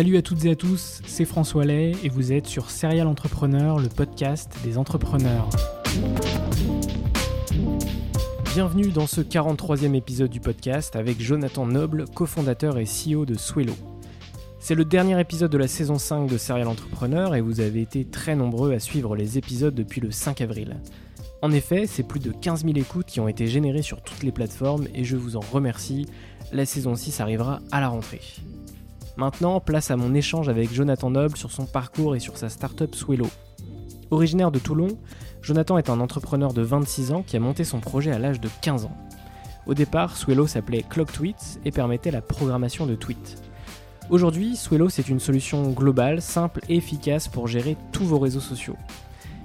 Salut à toutes et à tous, c'est François Lay et vous êtes sur Serial Entrepreneur, le podcast des entrepreneurs. Bienvenue dans ce 43e épisode du podcast avec Jonathan Noble, cofondateur et CEO de Swello. C'est le dernier épisode de la saison 5 de Serial Entrepreneur et vous avez été très nombreux à suivre les épisodes depuis le 5 avril. En effet, c'est plus de 15 000 écoutes qui ont été générées sur toutes les plateformes et je vous en remercie. La saison 6 arrivera à la rentrée. Maintenant, place à mon échange avec Jonathan Noble sur son parcours et sur sa startup Swello. Originaire de Toulon, Jonathan est un entrepreneur de 26 ans qui a monté son projet à l'âge de 15 ans. Au départ, Swello s'appelait Clock Tweets et permettait la programmation de tweets. Aujourd'hui, Swello c'est une solution globale, simple et efficace pour gérer tous vos réseaux sociaux.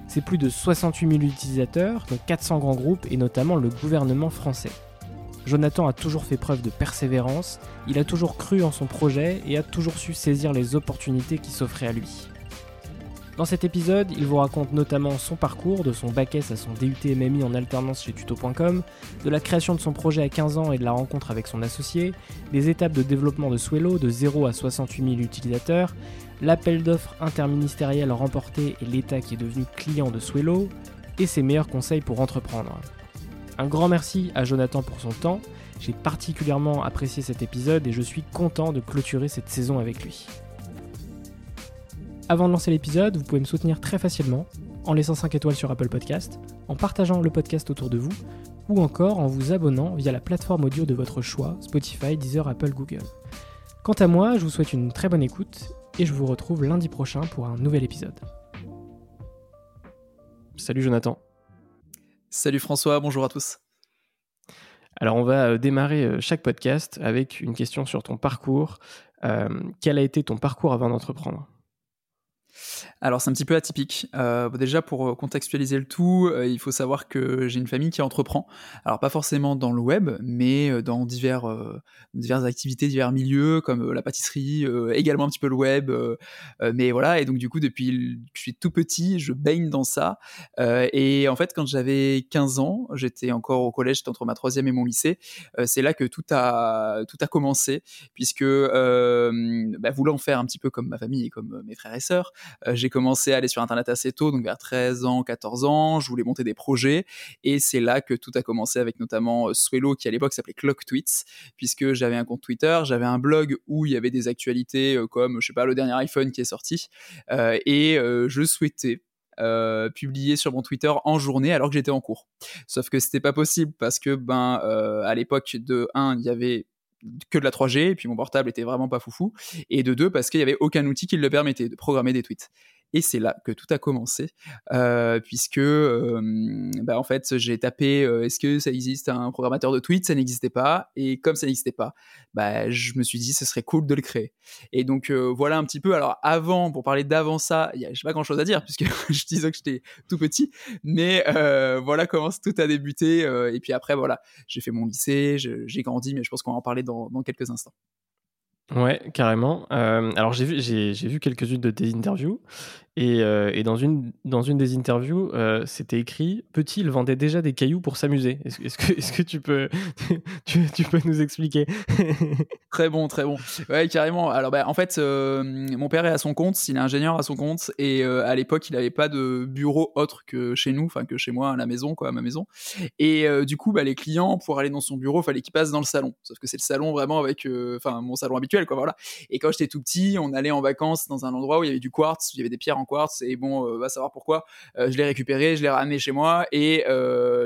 C'est plus de 68 000 utilisateurs, dont 400 grands groupes et notamment le gouvernement français. Jonathan a toujours fait preuve de persévérance, il a toujours cru en son projet et a toujours su saisir les opportunités qui s'offraient à lui. Dans cet épisode, il vous raconte notamment son parcours, de son bac à son DUT MMI en alternance chez tuto.com, de la création de son projet à 15 ans et de la rencontre avec son associé, des étapes de développement de Swello de 0 à 68 000 utilisateurs, l'appel d'offres interministériel remporté et l'État qui est devenu client de Swello, et ses meilleurs conseils pour entreprendre. Un grand merci à Jonathan pour son temps, j'ai particulièrement apprécié cet épisode et je suis content de clôturer cette saison avec lui. Avant de lancer l'épisode, vous pouvez me soutenir très facilement en laissant 5 étoiles sur Apple Podcast, en partageant le podcast autour de vous, ou encore en vous abonnant via la plateforme audio de votre choix, Spotify, Deezer, Apple, Google. Quant à moi, je vous souhaite une très bonne écoute et je vous retrouve lundi prochain pour un nouvel épisode. Salut Jonathan. Salut François, bonjour à tous. Alors on va euh, démarrer euh, chaque podcast avec une question sur ton parcours. Euh, quel a été ton parcours avant d'entreprendre? Alors c'est un petit peu atypique. Euh, déjà pour euh, contextualiser le tout, euh, il faut savoir que j'ai une famille qui entreprend. Alors pas forcément dans le web, mais dans divers, diverses activités, divers milieux comme la pâtisserie, également un petit peu le web. mais voilà, et donc du coup depuis que je suis tout petit, je baigne dans ça. et en fait quand j'avais 15 ans, j'étais encore au collège, j'étais entre ma troisième et mon lycée. c'est là que tout a tout a commencé, puisque bah, voulant faire un petit peu comme ma famille et comme mes frères et sœurs, euh, j'ai commencé à aller sur Internet assez tôt, donc vers 13 ans, 14 ans. Je voulais monter des projets. Et c'est là que tout a commencé avec notamment euh, Swello, qui à l'époque s'appelait Clock Tweets, puisque j'avais un compte Twitter, j'avais un blog où il y avait des actualités euh, comme, je sais pas, le dernier iPhone qui est sorti. et je souhaitais publier sur mon Twitter en journée alors que j'étais en cours. Sauf que c'était pas possible parce que ben à l'époque de 1, il y avait que de la 3G, et puis mon portable était vraiment pas foufou, et de deux, parce qu'il n'y avait aucun outil qui le permettait de programmer des tweets. Et c'est là que tout a commencé, euh, puisque bah, en fait j'ai tapé est-ce que ça existe un programmateur de tweets, ça n'existait pas, et comme ça n'existait pas, bah, je me suis dit ce serait cool de le créer. Et donc voilà un petit peu. Alors avant, pour parler d'avant ça, je n'ai pas grand chose à dire puisque je disais que j'étais tout petit, mais voilà comment tout a débuté. et puis après voilà, j'ai fait mon lycée, j'ai grandi, mais je pense qu'on va en parler dans quelques instants. Ouais, carrément. Alors j'ai vu, j'ai vu quelques-unes de tes interviews et, euh, et dans, une, dans une des interviews, euh, c'était écrit Petit, il vendait déjà des cailloux pour s'amuser. Est-ce, que, est-ce que tu, peux, tu, peux nous expliquer? Très bon, très bon. Ouais, carrément. Alors, bah, en fait, euh, mon père est à son compte, il est ingénieur à son compte, et à l'époque, il n'avait pas de bureau autre que chez nous, enfin que chez moi à la maison, quoi, à ma maison. Et du coup, bah, les clients, pour aller dans son bureau, fallait qu'ils passent dans le salon. Sauf que c'est le salon vraiment avec, enfin, mon salon habituel, quoi, voilà. Et quand j'étais tout petit, on allait en vacances dans un endroit où il y avait du quartz, où il y avait des pierres en quartz, et bon, va savoir pourquoi. je l'ai récupéré, je l'ai ramené chez moi, et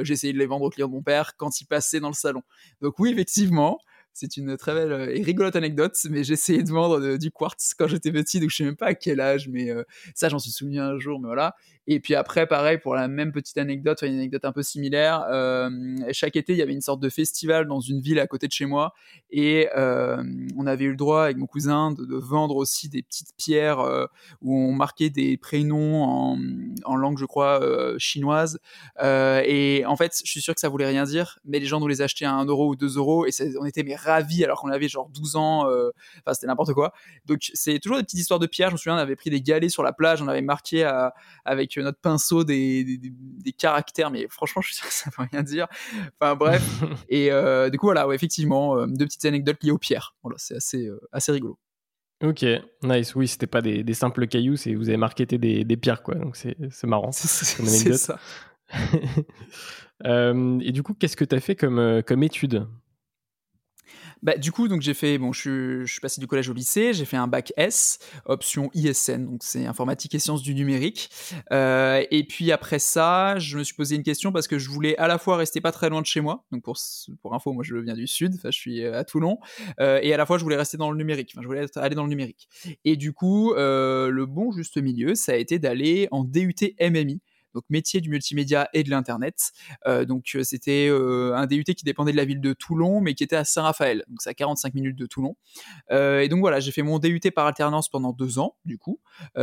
j'ai essayé de les vendre aux clients de mon père quand ils passaient dans le salon. Donc oui, effectivement, c'est une très belle euh, et rigolote anecdote, mais essayé de vendre du quartz quand j'étais petit, donc je sais même pas à quel âge, mais euh, ça j'en suis souvenu un jour, mais voilà. Et puis après, pareil, pour la même petite anecdote, une anecdote un peu similaire, euh, chaque été, il y avait une sorte de festival dans une ville à côté de chez moi, et on avait eu le droit avec mon cousin de, vendre aussi des petites pierres où on marquait des prénoms en, en langue, je crois, chinoise. et en fait, je suis sûr que ça voulait rien dire, mais les gens nous les achetaient à 1 euro ou 2 euros, et on était mais ravis alors qu'on avait genre 12 ans, enfin c'était n'importe quoi. Donc c'est toujours des petites histoires de pierres. Je me souviens, on avait pris des galets sur la plage, on avait marqué avec notre pinceau des, des, caractères, mais franchement, je suis sûr que ça veut rien dire. Enfin bref. et du coup, voilà, effectivement, deux petites anecdotes liées aux pierres. Voilà, c'est assez, assez rigolo. Ok, nice. Oui, c'était pas des, simples cailloux, c'est vous avez marketé des, des pierres, quoi. Donc c'est marrant. C'est ça. et du coup, qu'est-ce que tu as fait comme, comme étude? Bah, du coup, donc j'ai fait, bon, je, je, suis passé du collège au lycée, j'ai fait un bac S, option ISN, donc c'est informatique et sciences du numérique. Euh, et puis après ça, je me suis posé une question parce que je voulais à la fois rester pas très loin de chez moi, donc pour, pour info, moi je viens du sud, enfin je suis à Toulon, euh, et à la fois je voulais rester dans le numérique, enfin je voulais aller dans le numérique. Et du coup, euh, le bon juste milieu, ça a été d'aller en DUT MMI donc métier du multimédia et de l'internet. Euh, donc euh, c'était euh, un DUT qui dépendait de la ville de Toulon, mais qui était à Saint-Raphaël, donc c'est à 45 minutes de Toulon. et donc voilà, j'ai fait mon DUT par alternance pendant deux ans, du coup,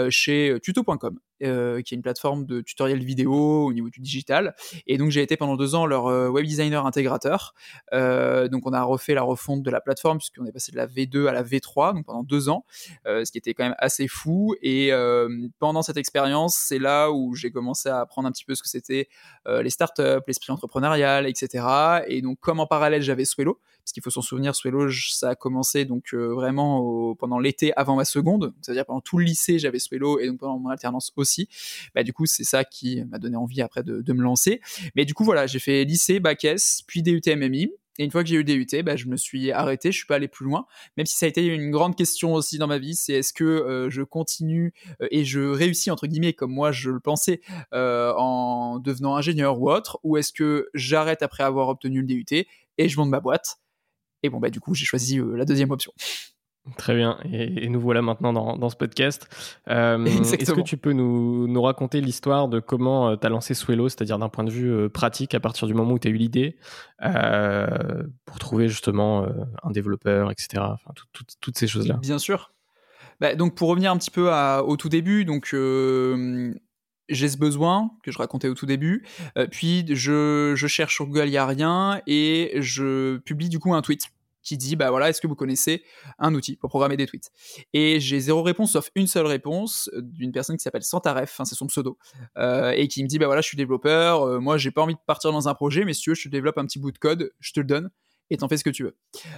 chez tuto.com. Qui est une plateforme de tutoriel vidéo au niveau du digital. Et donc j'ai été pendant deux ans leur euh, web designer intégrateur. Donc on a refait la refonte de la plateforme puisqu'on est passé de la V2 à la V3, donc pendant deux ans, ce qui était quand même assez fou. Et pendant cette expérience, c'est là où j'ai commencé à apprendre un petit peu ce que c'était les startups, l'esprit entrepreneurial, etc. Et donc comme en parallèle j'avais Swello, parce qu'il faut s'en souvenir, Swello, ça a commencé donc vraiment pendant l'été avant ma seconde, c'est-à-dire pendant tout le lycée j'avais Swello et donc pendant mon alternance aussi. Bah, du coup, c'est ça qui m'a donné envie après de, me lancer. Mais du coup, voilà, j'ai fait lycée, bac S, puis DUT MMI. Et une fois que j'ai eu DUT, bah, je me suis arrêté, je suis pas allé plus loin. Même si ça a été une grande question aussi dans ma vie, c'est est-ce que euh, je continue euh, et je réussis entre guillemets comme moi je le pensais euh, en devenant ingénieur ou autre, ou est-ce que j'arrête après avoir obtenu le DUT et je monte ma boîte? Et bon bah du coup j'ai choisi la deuxième option. Très bien, et, nous voilà maintenant dans, ce podcast. Euh, est-ce que tu peux nous, raconter l'histoire de comment euh, tu as lancé Swello, c'est-à-dire d'un point de vue euh, pratique, à partir du moment où tu as eu l'idée, pour trouver justement un développeur, etc. Enfin, toutes ces choses-là? Bien sûr. Bah, donc pour revenir un petit peu au tout début, donc j'ai ce besoin que je racontais au tout début, puis je, je cherche sur Google, il n'y a rien, et je publie du coup un tweet qui dit bah voilà, est-ce que vous connaissez un outil pour programmer des tweets? Et j'ai zéro réponse sauf une seule réponse euh, d'une personne qui s'appelle Santaref, enfin c'est son pseudo, euh, et qui me dit bah voilà, je suis développeur, euh, moi j'ai pas envie de partir dans un projet, mais si tu veux, je te développe un petit bout de code, je te le donne et t'en fais ce que tu veux.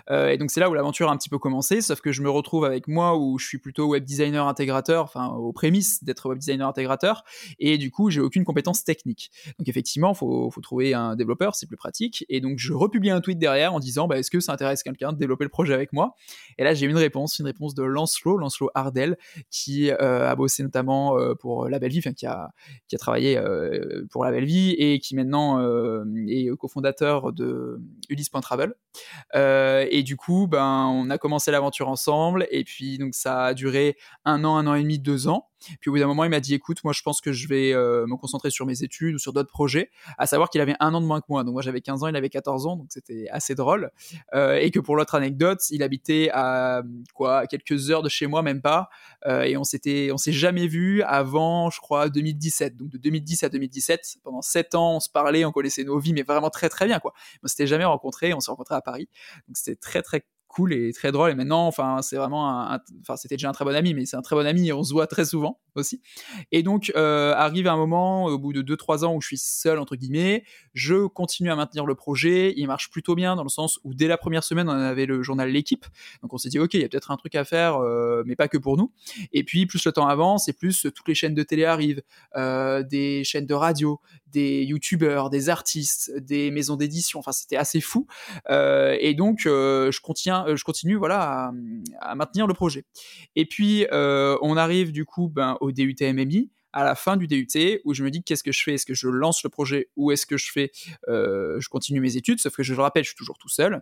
Euh, et donc c'est là où l'aventure a un petit peu commencé, sauf que je me retrouve avec moi où je suis plutôt web designer intégrateur, enfin aux prémices d'être web designer intégrateur, et du coup j'ai aucune compétence technique. Donc effectivement, faut, faut trouver un développeur, c'est plus pratique. Et donc je republie un tweet derrière en disant, bah, est-ce que ça intéresse quelqu'un de développer le projet avec moi? Et là j'ai une réponse, une réponse de Lancelot, Lancelot Ardel, qui euh, a bossé notamment euh, pour La Belle Vie, enfin qui a, qui a travaillé pour La Belle Vie et qui maintenant est cofondateur de Ulysse.travel. Euh, et du coup, ben, on a commencé l'aventure ensemble. Et puis, donc, ça a duré un an, un an et demi, deux ans. Puis au bout d'un moment, il m'a dit écoute, moi je pense que je vais euh, me concentrer sur mes études ou sur d'autres projets. À savoir qu'il avait un an de moins que moi. Donc moi j'avais 15 ans, il avait 14 ans, donc c'était assez drôle. Euh, et que pour l'autre anecdote, il habitait à quoi quelques heures de chez moi, même pas. Et on s'était, on s'est jamais vu avant, je crois, 2017. Donc de 2010 à 2017, pendant 7 ans, on se parlait, on connaissait nos vies, mais vraiment très très bien quoi. On s'était jamais rencontrés, on s'est rencontrés à Paris. Donc c'était très très cool et très drôle. Et maintenant, enfin, c'est vraiment enfin, c'était déjà un très bon ami, mais c'est un très bon ami et on se voit très souvent aussi. Et donc, euh, arrive un moment, au bout de 2-3 ans où je suis seul, entre guillemets, je continue à maintenir le projet. Il marche plutôt bien dans le sens où dès la première semaine, on avait le journal L'équipe. Donc, on s'est dit, OK, il y a peut-être un truc à faire, euh, mais pas que pour nous. Et puis, plus le temps avance et plus toutes les chaînes de télé arrivent, euh, des chaînes de radio, des youtubeurs, des artistes, des maisons d'édition. Enfin, c'était assez fou. Et donc, je, continue, je continue voilà, à, maintenir le projet. Et puis, on arrive du coup ben, au DUT MMI à la fin du DUT où je me dis qu'est-ce que je fais? Est-ce que je lance le projet ou est-ce que je fais, je continue mes études? Sauf que je le rappelle, je suis toujours tout seul.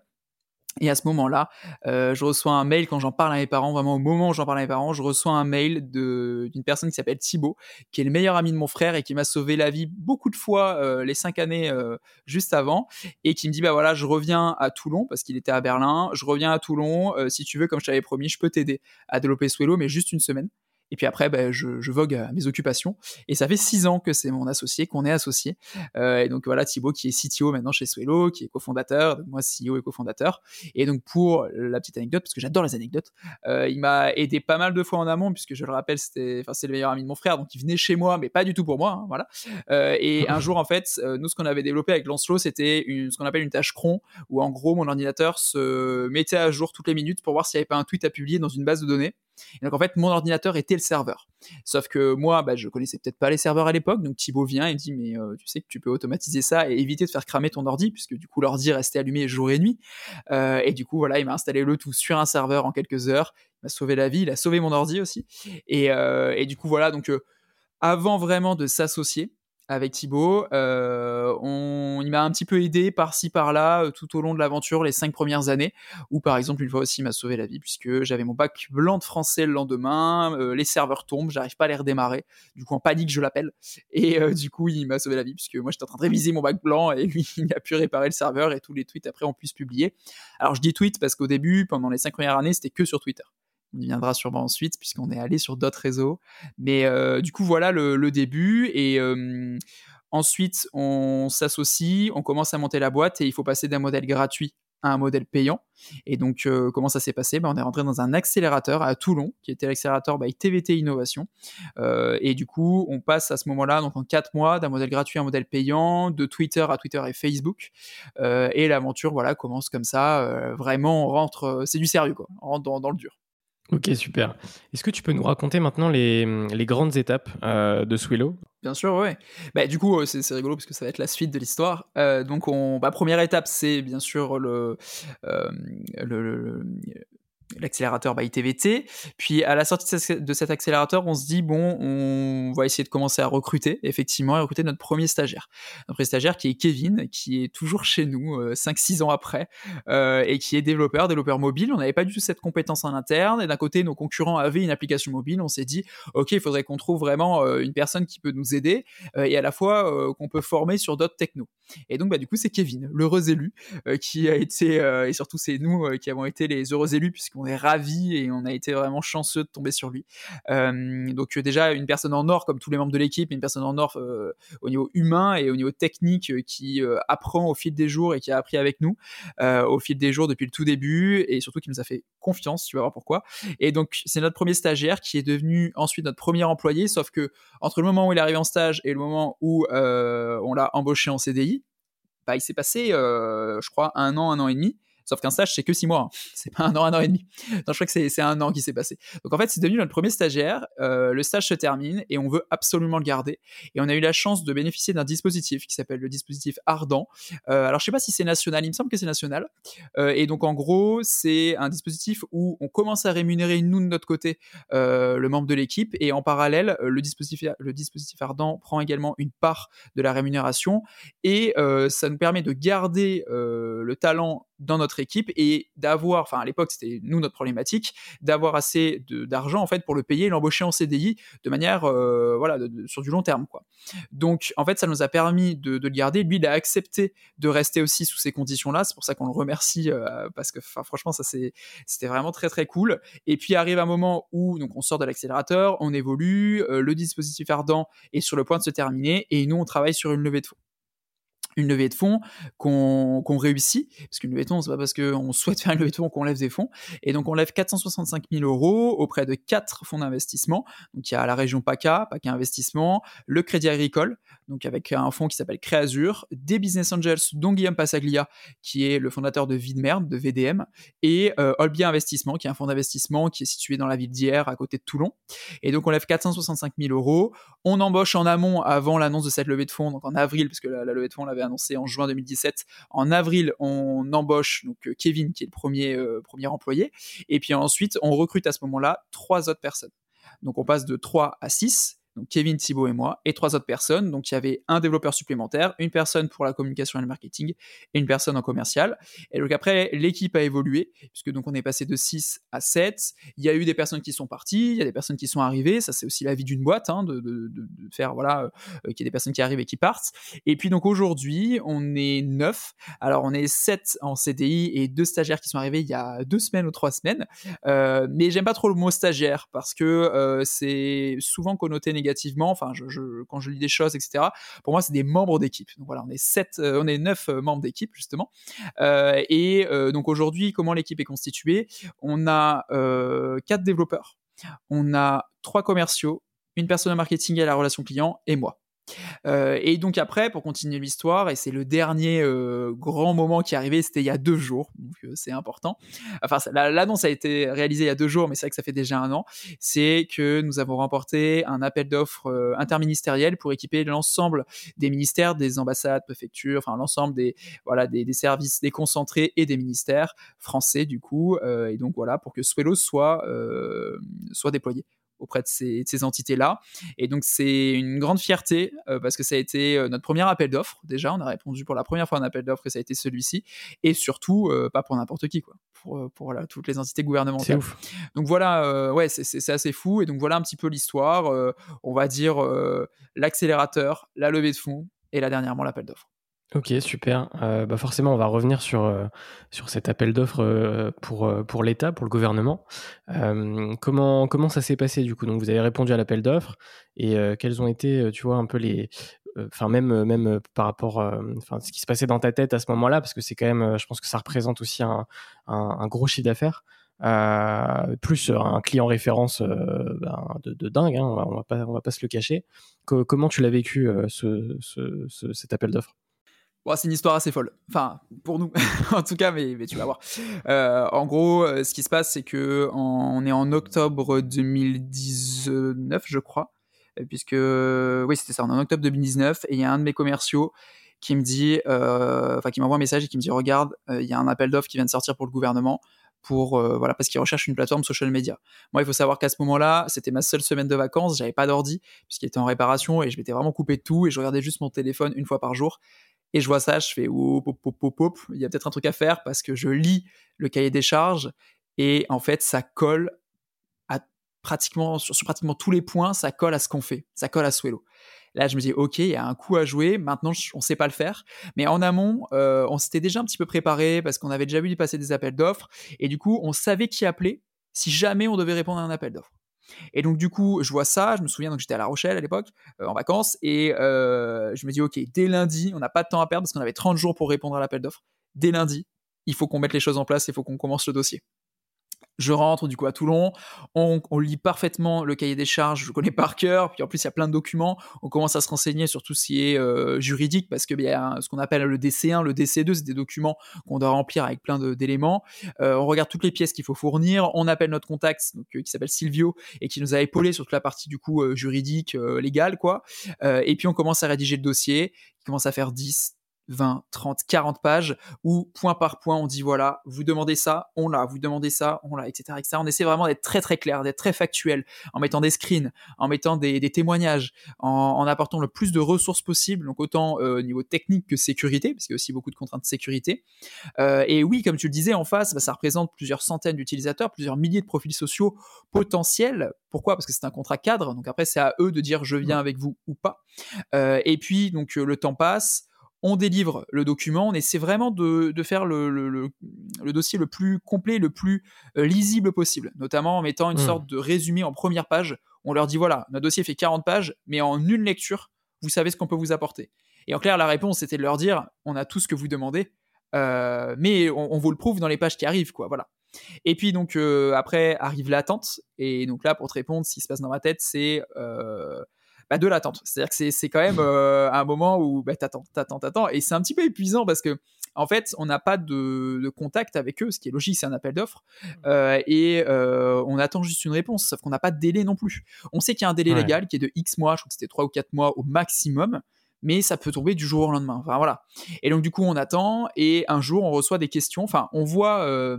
Et à ce moment-là, euh, je reçois un mail quand j'en parle à mes parents, vraiment au moment où j'en parle à mes parents, je reçois un mail d'une personne qui s'appelle Thibaut, qui est le meilleur ami de mon frère et qui m'a sauvé la vie beaucoup de fois euh, les cinq années euh, juste avant, et qui me dit bah voilà, je reviens à Toulon parce qu'il était à Berlin, je reviens à Toulon, si tu veux, comme je t'avais promis, je peux t'aider à développer Swello, mais juste une semaine. Et puis après, ben, je, vogue à mes occupations. Et ça fait six ans que c'est mon associé, qu'on est associé. Euh, et donc voilà, Thibaut qui est CTO maintenant chez Swello, qui est cofondateur, moi CEO et cofondateur. Et donc pour la petite anecdote, parce que j'adore les anecdotes, euh, il m'a aidé pas mal de fois en amont, puisque je le rappelle, c'était, enfin c'est le meilleur ami de mon frère, donc il venait chez moi, mais pas du tout pour moi, hein, voilà. Euh, et un jour en fait, nous ce qu'on avait développé avec Lancelot, c'était ce qu'on appelle une tâche cron, où en gros mon ordinateur se mettait à jour toutes les minutes pour voir s'il n'y avait pas un tweet à publier dans une base de données. Et donc en fait, mon ordinateur était le serveur. Sauf que moi, bah, je connaissais peut-être pas les serveurs à l'époque, donc Thibaut vient et dit mais euh, tu sais que tu peux automatiser ça et éviter de faire cramer ton ordi, puisque du coup l'ordi restait allumé jour et nuit. Euh, et du coup voilà, il m'a installé le tout sur un serveur en quelques heures. Il m'a sauvé la vie, il a sauvé mon ordi aussi. Et, euh, et du coup voilà, donc avant vraiment de s'associer, avec Thibaut. Euh, on, il m'a un petit peu aidé par-ci par-là euh, tout au long de l'aventure les cinq premières années, où par exemple une fois aussi il m'a sauvé la vie puisque j'avais mon bac blanc de français le lendemain, euh, les serveurs tombent, j'arrive pas à les redémarrer, du coup en panique je l'appelle et du coup il m'a sauvé la vie puisque moi j'étais en train de réviser mon bac blanc et lui il a pu réparer le serveur et tous les tweets après on puisse publier. Alors je dis tweet parce qu'au début pendant les cinq premières années c'était que sur Twitter on y viendra sûrement ensuite puisqu'on est allé sur d'autres réseaux. Mais euh, du coup, voilà le, début. Et euh, ensuite, on s'associe, on commence à monter la boîte et il faut passer d'un modèle gratuit à un modèle payant. Et donc, euh, comment ça s'est passé? Ben, On est rentré dans un accélérateur à Toulon, qui était l'accélérateur by TVT Innovation. et du coup, on passe à ce moment-là, donc en 4 mois, d'un modèle gratuit à un modèle payant, de Twitter à Twitter et Facebook. et l'aventure voilà, commence comme ça. vraiment, on rentre, c'est du sérieux, quoi. on rentre dans le dur. Ok, super. Est-ce que tu peux nous raconter maintenant les, les grandes étapes euh, de Swillow? Bien sûr, ouais. Bah, du coup, euh, c'est rigolo parce que ça va être la suite de l'histoire. Euh, donc, on, bah, première étape, c'est bien sûr le, le, l'accélérateur by TVT. Puis à la sortie de cet accélérateur, on se dit bon, on va essayer de commencer à recruter, effectivement, à recruter notre premier stagiaire. Notre premier stagiaire qui est Kevin, qui est toujours chez nous, 5-6 euh, ans après, euh, et qui est développeur, développeur mobile. On n'avait pas du tout cette compétence en interne, et d'un côté, nos concurrents avaient une application mobile. On s'est dit, ok, il faudrait qu'on trouve vraiment euh, une personne qui peut nous aider, et à la fois qu'on peut former sur d'autres technos. Et donc, bah, du coup, c'est Kevin, l'heureux élu, qui a été, et surtout c'est nous qui avons été les heureux élus, puisqu'on est ravis et on a été vraiment chanceux de tomber sur lui. Euh, donc déjà une personne en or comme tous les membres de l'équipe, une personne en or euh, au niveau humain et au niveau technique euh, qui apprend au fil des jours et qui a appris avec nous au fil des jours depuis le tout début et surtout qui nous a fait confiance, tu vas voir pourquoi. Et donc c'est notre premier stagiaire qui est devenu ensuite notre premier employé, sauf que entre le moment où il est arrivé en stage et le moment où on l'a embauché en CDI, bah, il s'est passé, je crois, un an, un an et demi. Sauf qu'un stage, c'est que six mois. Hein. C'est pas un an, un an et demi. Je crois que c'est un an qui s'est passé. Donc, en fait, c'est devenu notre premier stagiaire. Euh, le stage se termine et on veut absolument le garder. Et on a eu la chance de bénéficier d'un dispositif qui s'appelle le dispositif Ardent. Euh, alors, je sais pas si c'est national. Il me semble que c'est national. Euh, et donc, en gros, c'est un dispositif où on commence à rémunérer, nous, de notre côté, le membre de l'équipe. Et en parallèle, le dispositif, le dispositif Ardent prend également une part de la rémunération. Et ça nous permet de garder le talent dans notre équipe et d'avoir, enfin à l'époque c'était nous notre problématique, d'avoir assez d'argent en fait pour le payer et l'embaucher en CDI de manière euh, voilà sur du long terme quoi. Donc en fait ça nous a permis de, le garder. Lui il a accepté de rester aussi sous ces conditions là. C'est pour ça qu'on le remercie euh, parce que franchement ça c'était vraiment très très cool. Et puis arrive un moment où donc on sort de l'accélérateur, on évolue, euh, le dispositif ardent est sur le point de se terminer et nous on travaille sur une levée de fonds. Une levée de fonds qu'on réussit, parce qu'une levée de fonds, c'est pas parce qu'on souhaite faire une levée de fonds qu'on lève des fonds, et donc on lève 465 000 euros auprès de quatre fonds d'investissement, donc il y a la région PACA, PACA Investissement, le Crédit Agricole, donc avec un fonds qui s'appelle Créazur, des Business Angels, dont Guillaume Passaglia, qui est le fondateur de Vie de VDM, et euh, Olbia Investissement, qui est un fonds d'investissement qui est situé dans la ville d'Hier, à côté de Toulon, et donc on lève 465 000 euros, on embauche en amont avant l'annonce de cette levée de fonds, donc en avril, parce que la, levée de fonds, on l'avait annoncé en juin 2017. En avril, on embauche donc euh, Kevin, qui est le premier, euh, premier employé. Et puis ensuite, on recrute à ce moment-là trois autres personnes. Donc on passe de 3 à 6 donc Kevin, Thibault et moi, et trois autres personnes. Donc il y avait un développeur supplémentaire, une personne pour la communication et le marketing, et une personne en commercial. Et donc après, l'équipe a évolué, puisque donc on est passé de 6 à 7. Il y a eu des personnes qui sont parties, il y a des personnes qui sont arrivées. Ça, c'est aussi la vie d'une boîte, hein, de, de, faire, voilà, euh, qu'il y ait des personnes qui arrivent et qui partent. Et puis donc aujourd'hui, on est 9. Alors on est 7 en CDI et deux stagiaires qui sont arrivés il y a deux semaines ou trois semaines. Euh, mais j'aime pas trop le mot stagiaire parce que euh, c'est souvent connoté négativement négativement. Enfin, quand je lis des choses, etc. Pour moi, c'est des membres d'équipe. Donc voilà, on est sept, euh, on est neuf euh, membres d'équipe justement. Euh, et donc aujourd'hui, comment l'équipe est constituée? On a quatre développeurs, on a trois commerciaux, une personne en marketing et à la relation client et moi. Euh, et donc après, pour continuer l'histoire, et c'est le dernier euh, grand moment qui est arrivé, c'était il y a deux jours, donc euh, c'est important. Enfin, l'annonce a été réalisée il y a deux jours, mais c'est vrai que ça fait déjà un an. C'est que nous avons remporté un appel d'offres interministériel pour équiper l'ensemble des ministères, des ambassades, préfectures, enfin l'ensemble des voilà des, des, services déconcentrés et des ministères français du coup. et donc voilà pour que Swello soit soit déployé auprès de ces, entités-là. Et donc c'est une grande fierté euh, parce que ça a été euh, notre premier appel d'offres. Déjà, on a répondu pour la première fois à un appel d'offres et ça a été celui-ci. Et surtout, euh, pas pour n'importe qui, quoi. Pour, pour voilà, toutes les entités gouvernementales. Donc voilà, ouais, c'est assez fou. Et donc voilà un petit peu l'histoire. on va dire l'accélérateur, la levée de fonds et là dernièrement l'appel d'offres. Ok, super. Euh, bah forcément, on va revenir sur, euh, cet appel d'offres euh, pour, l'État, pour le gouvernement. comment, ça s'est passé du coup? Donc, vous avez répondu à l'appel d'offres et quels ont été, tu vois, un peu les. Enfin, même, par rapport à ce qui se passait dans ta tête à ce moment-là, parce que c'est quand même, je pense que ça représente aussi un, gros chiffre d'affaires. plus un client référence ben, de, dingue, hein, on va va pas se le cacher. comment tu l'as vécu ce, ce, cet appel d'offres? C'est une histoire assez folle. Enfin, pour nous, en tout cas, mais, tu vas voir. Euh, en gros, euh, ce qui se passe, c'est que on est en octobre 2019, je crois, euh, puisque oui, c'était ça. On est en octobre 2019 et il y a un de mes commerciaux qui me dit, enfin, qui m'envoie un message et qui me dit, regarde, il y a un appel d'offres qui vient de sortir pour le gouvernement. Pour, voilà, parce qu'il recherche une plateforme social media. Moi, il faut savoir qu'à ce moment-là, c'était ma seule semaine de vacances, j'avais pas d'ordi, puisqu'il était en réparation et je m'étais vraiment coupé de tout et je regardais juste mon téléphone une fois par jour. Et je vois ça, je fais pop. Il y a peut-être un truc à faire parce que je lis le cahier des charges et en fait, ça colle à pratiquement, sur, pratiquement tous les points, ça colle à ce qu'on fait. Ça colle à Swello. Là, je me dis, OK, il y a un coup à jouer. Maintenant, on ne sait pas le faire. Mais en amont, euh, on s'était déjà un petit peu préparé parce qu'on avait déjà vu passer des appels d'offres. Et du coup, on savait qui appeler si jamais on devait répondre à un appel d'offres. Et donc du coup, je vois ça, je me souviens donc j'étais à La Rochelle à l'époque euh, en vacances et euh, je me dis ok, dès lundi, on n'a pas de temps à perdre parce qu'on avait 30 jours pour répondre à l'appel d'offres. Dès lundi, il faut qu'on mette les choses en place, il faut qu'on commence le dossier. Je rentre du coup à Toulon, on, lit parfaitement le cahier des charges, je connais par cœur, puis en plus il y a plein de documents, on commence à se renseigner sur tout ce qui est euh, juridique, parce qu'il y a ce qu'on appelle le DC1, le DC2, c'est des documents qu'on doit remplir avec plein d'éléments. Euh, on regarde toutes les pièces qu'il faut fournir, on appelle notre contact euh, qui s'appelle Silvio et qui nous a épaulé sur toute la partie du coup juridique, légale, quoi. et puis on commence à rédiger le dossier, qui commence à faire 10, 20, 30, 40 pages où point par point on dit voilà, vous demandez ça, on l'a, vous demandez ça, on l'a, etc., etc. On essaie vraiment d'être très très clair, d'être très factuel, en mettant des screens, en mettant des, témoignages, en, apportant le plus de ressources possible, donc autant euh, au niveau technique que sécurité, parce qu'il y a aussi beaucoup de contraintes de sécurité. Euh, et oui, comme tu le disais, en face, bah, ça représente plusieurs centaines d'utilisateurs, plusieurs milliers de profils sociaux potentiels. Pourquoi? Parce que c'est un contrat cadre, donc après c'est à eux de dire je viens avec vous ou pas. Euh, et puis donc le temps passe on délivre le document, on essaie vraiment de, faire le, dossier le plus complet, le plus euh, lisible possible, notamment en mettant une mmh. sorte de résumé en première page. On leur dit voilà, notre dossier fait 40 pages, mais en une lecture, vous savez ce qu'on peut vous apporter. Et en clair, la réponse c'était de leur dire on a tout ce que vous demandez, mais on, vous le prouve dans les pages qui arrivent, quoi. Voilà. Et puis donc après arrive l'attente. Et donc là, pour te répondre, ce qui se passe dans ma tête, c'est bah, de l'attente. C'est-à-dire que c'est quand même un moment où bah, t'attends, t'attends, t'attends. Et c'est un petit peu épuisant parce que en fait, on n'a pas de, contact avec eux, ce qui est logique, c'est un appel d'offres, mmh. euh, et euh, on attend juste une réponse, sauf qu'on n'a pas de délai non plus. On sait qu'il y a un délai légal qui est de X mois, je crois que c'était 3 ou 4 mois au maximum, mais ça peut tomber du jour au lendemain. Enfin voilà. Et donc du coup, on attend, et un jour, on reçoit des questions, enfin, on voit... Euh,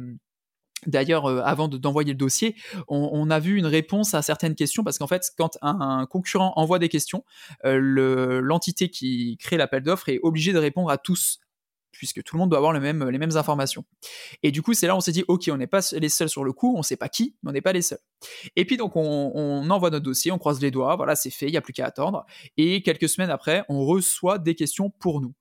d'ailleurs, avant d'envoyer le dossier, on, a vu une réponse à certaines questions parce qu'en fait, quand un, concurrent envoie des questions, l'entité qui crée l'appel d'offres est obligée de répondre à tous puisque tout le monde doit avoir les mêmes informations. Et du coup, c'est là où on s'est dit, ok, on n'est pas les seuls sur le coup, on ne sait pas qui, mais on n'est pas les seuls. Et puis donc, on, envoie notre dossier, on croise les doigts, voilà, c'est fait, il n'y a plus qu'à attendre. Et quelques semaines après, on reçoit des questions pour nous.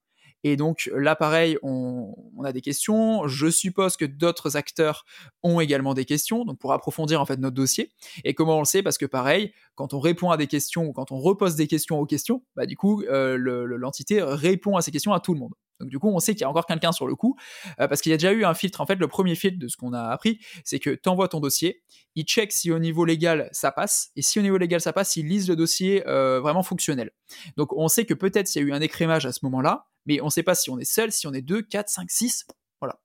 Et donc là, pareil, on, a des questions. Je suppose que d'autres acteurs ont également des questions, donc pour approfondir en fait notre dossier. Et comment on le sait? Parce que pareil, quand on répond à des questions ou quand on repose des questions aux questions, bah du coup, euh, l'entité répond à ces questions à tout le monde. Donc du coup, on sait qu'il y a encore quelqu'un sur le coup, euh, parce qu'il y a déjà eu un filtre. En fait, le premier filtre de ce qu'on a appris, c'est que tu envoies ton dossier, il check si au niveau légal ça passe, et si au niveau légal ça passe, il lise le dossier euh, vraiment fonctionnel. Donc on sait que peut-être il y a eu un écrémage à ce moment-là, mais on ne sait pas si on est seul, si on est deux, quatre, cinq, six. Voilà.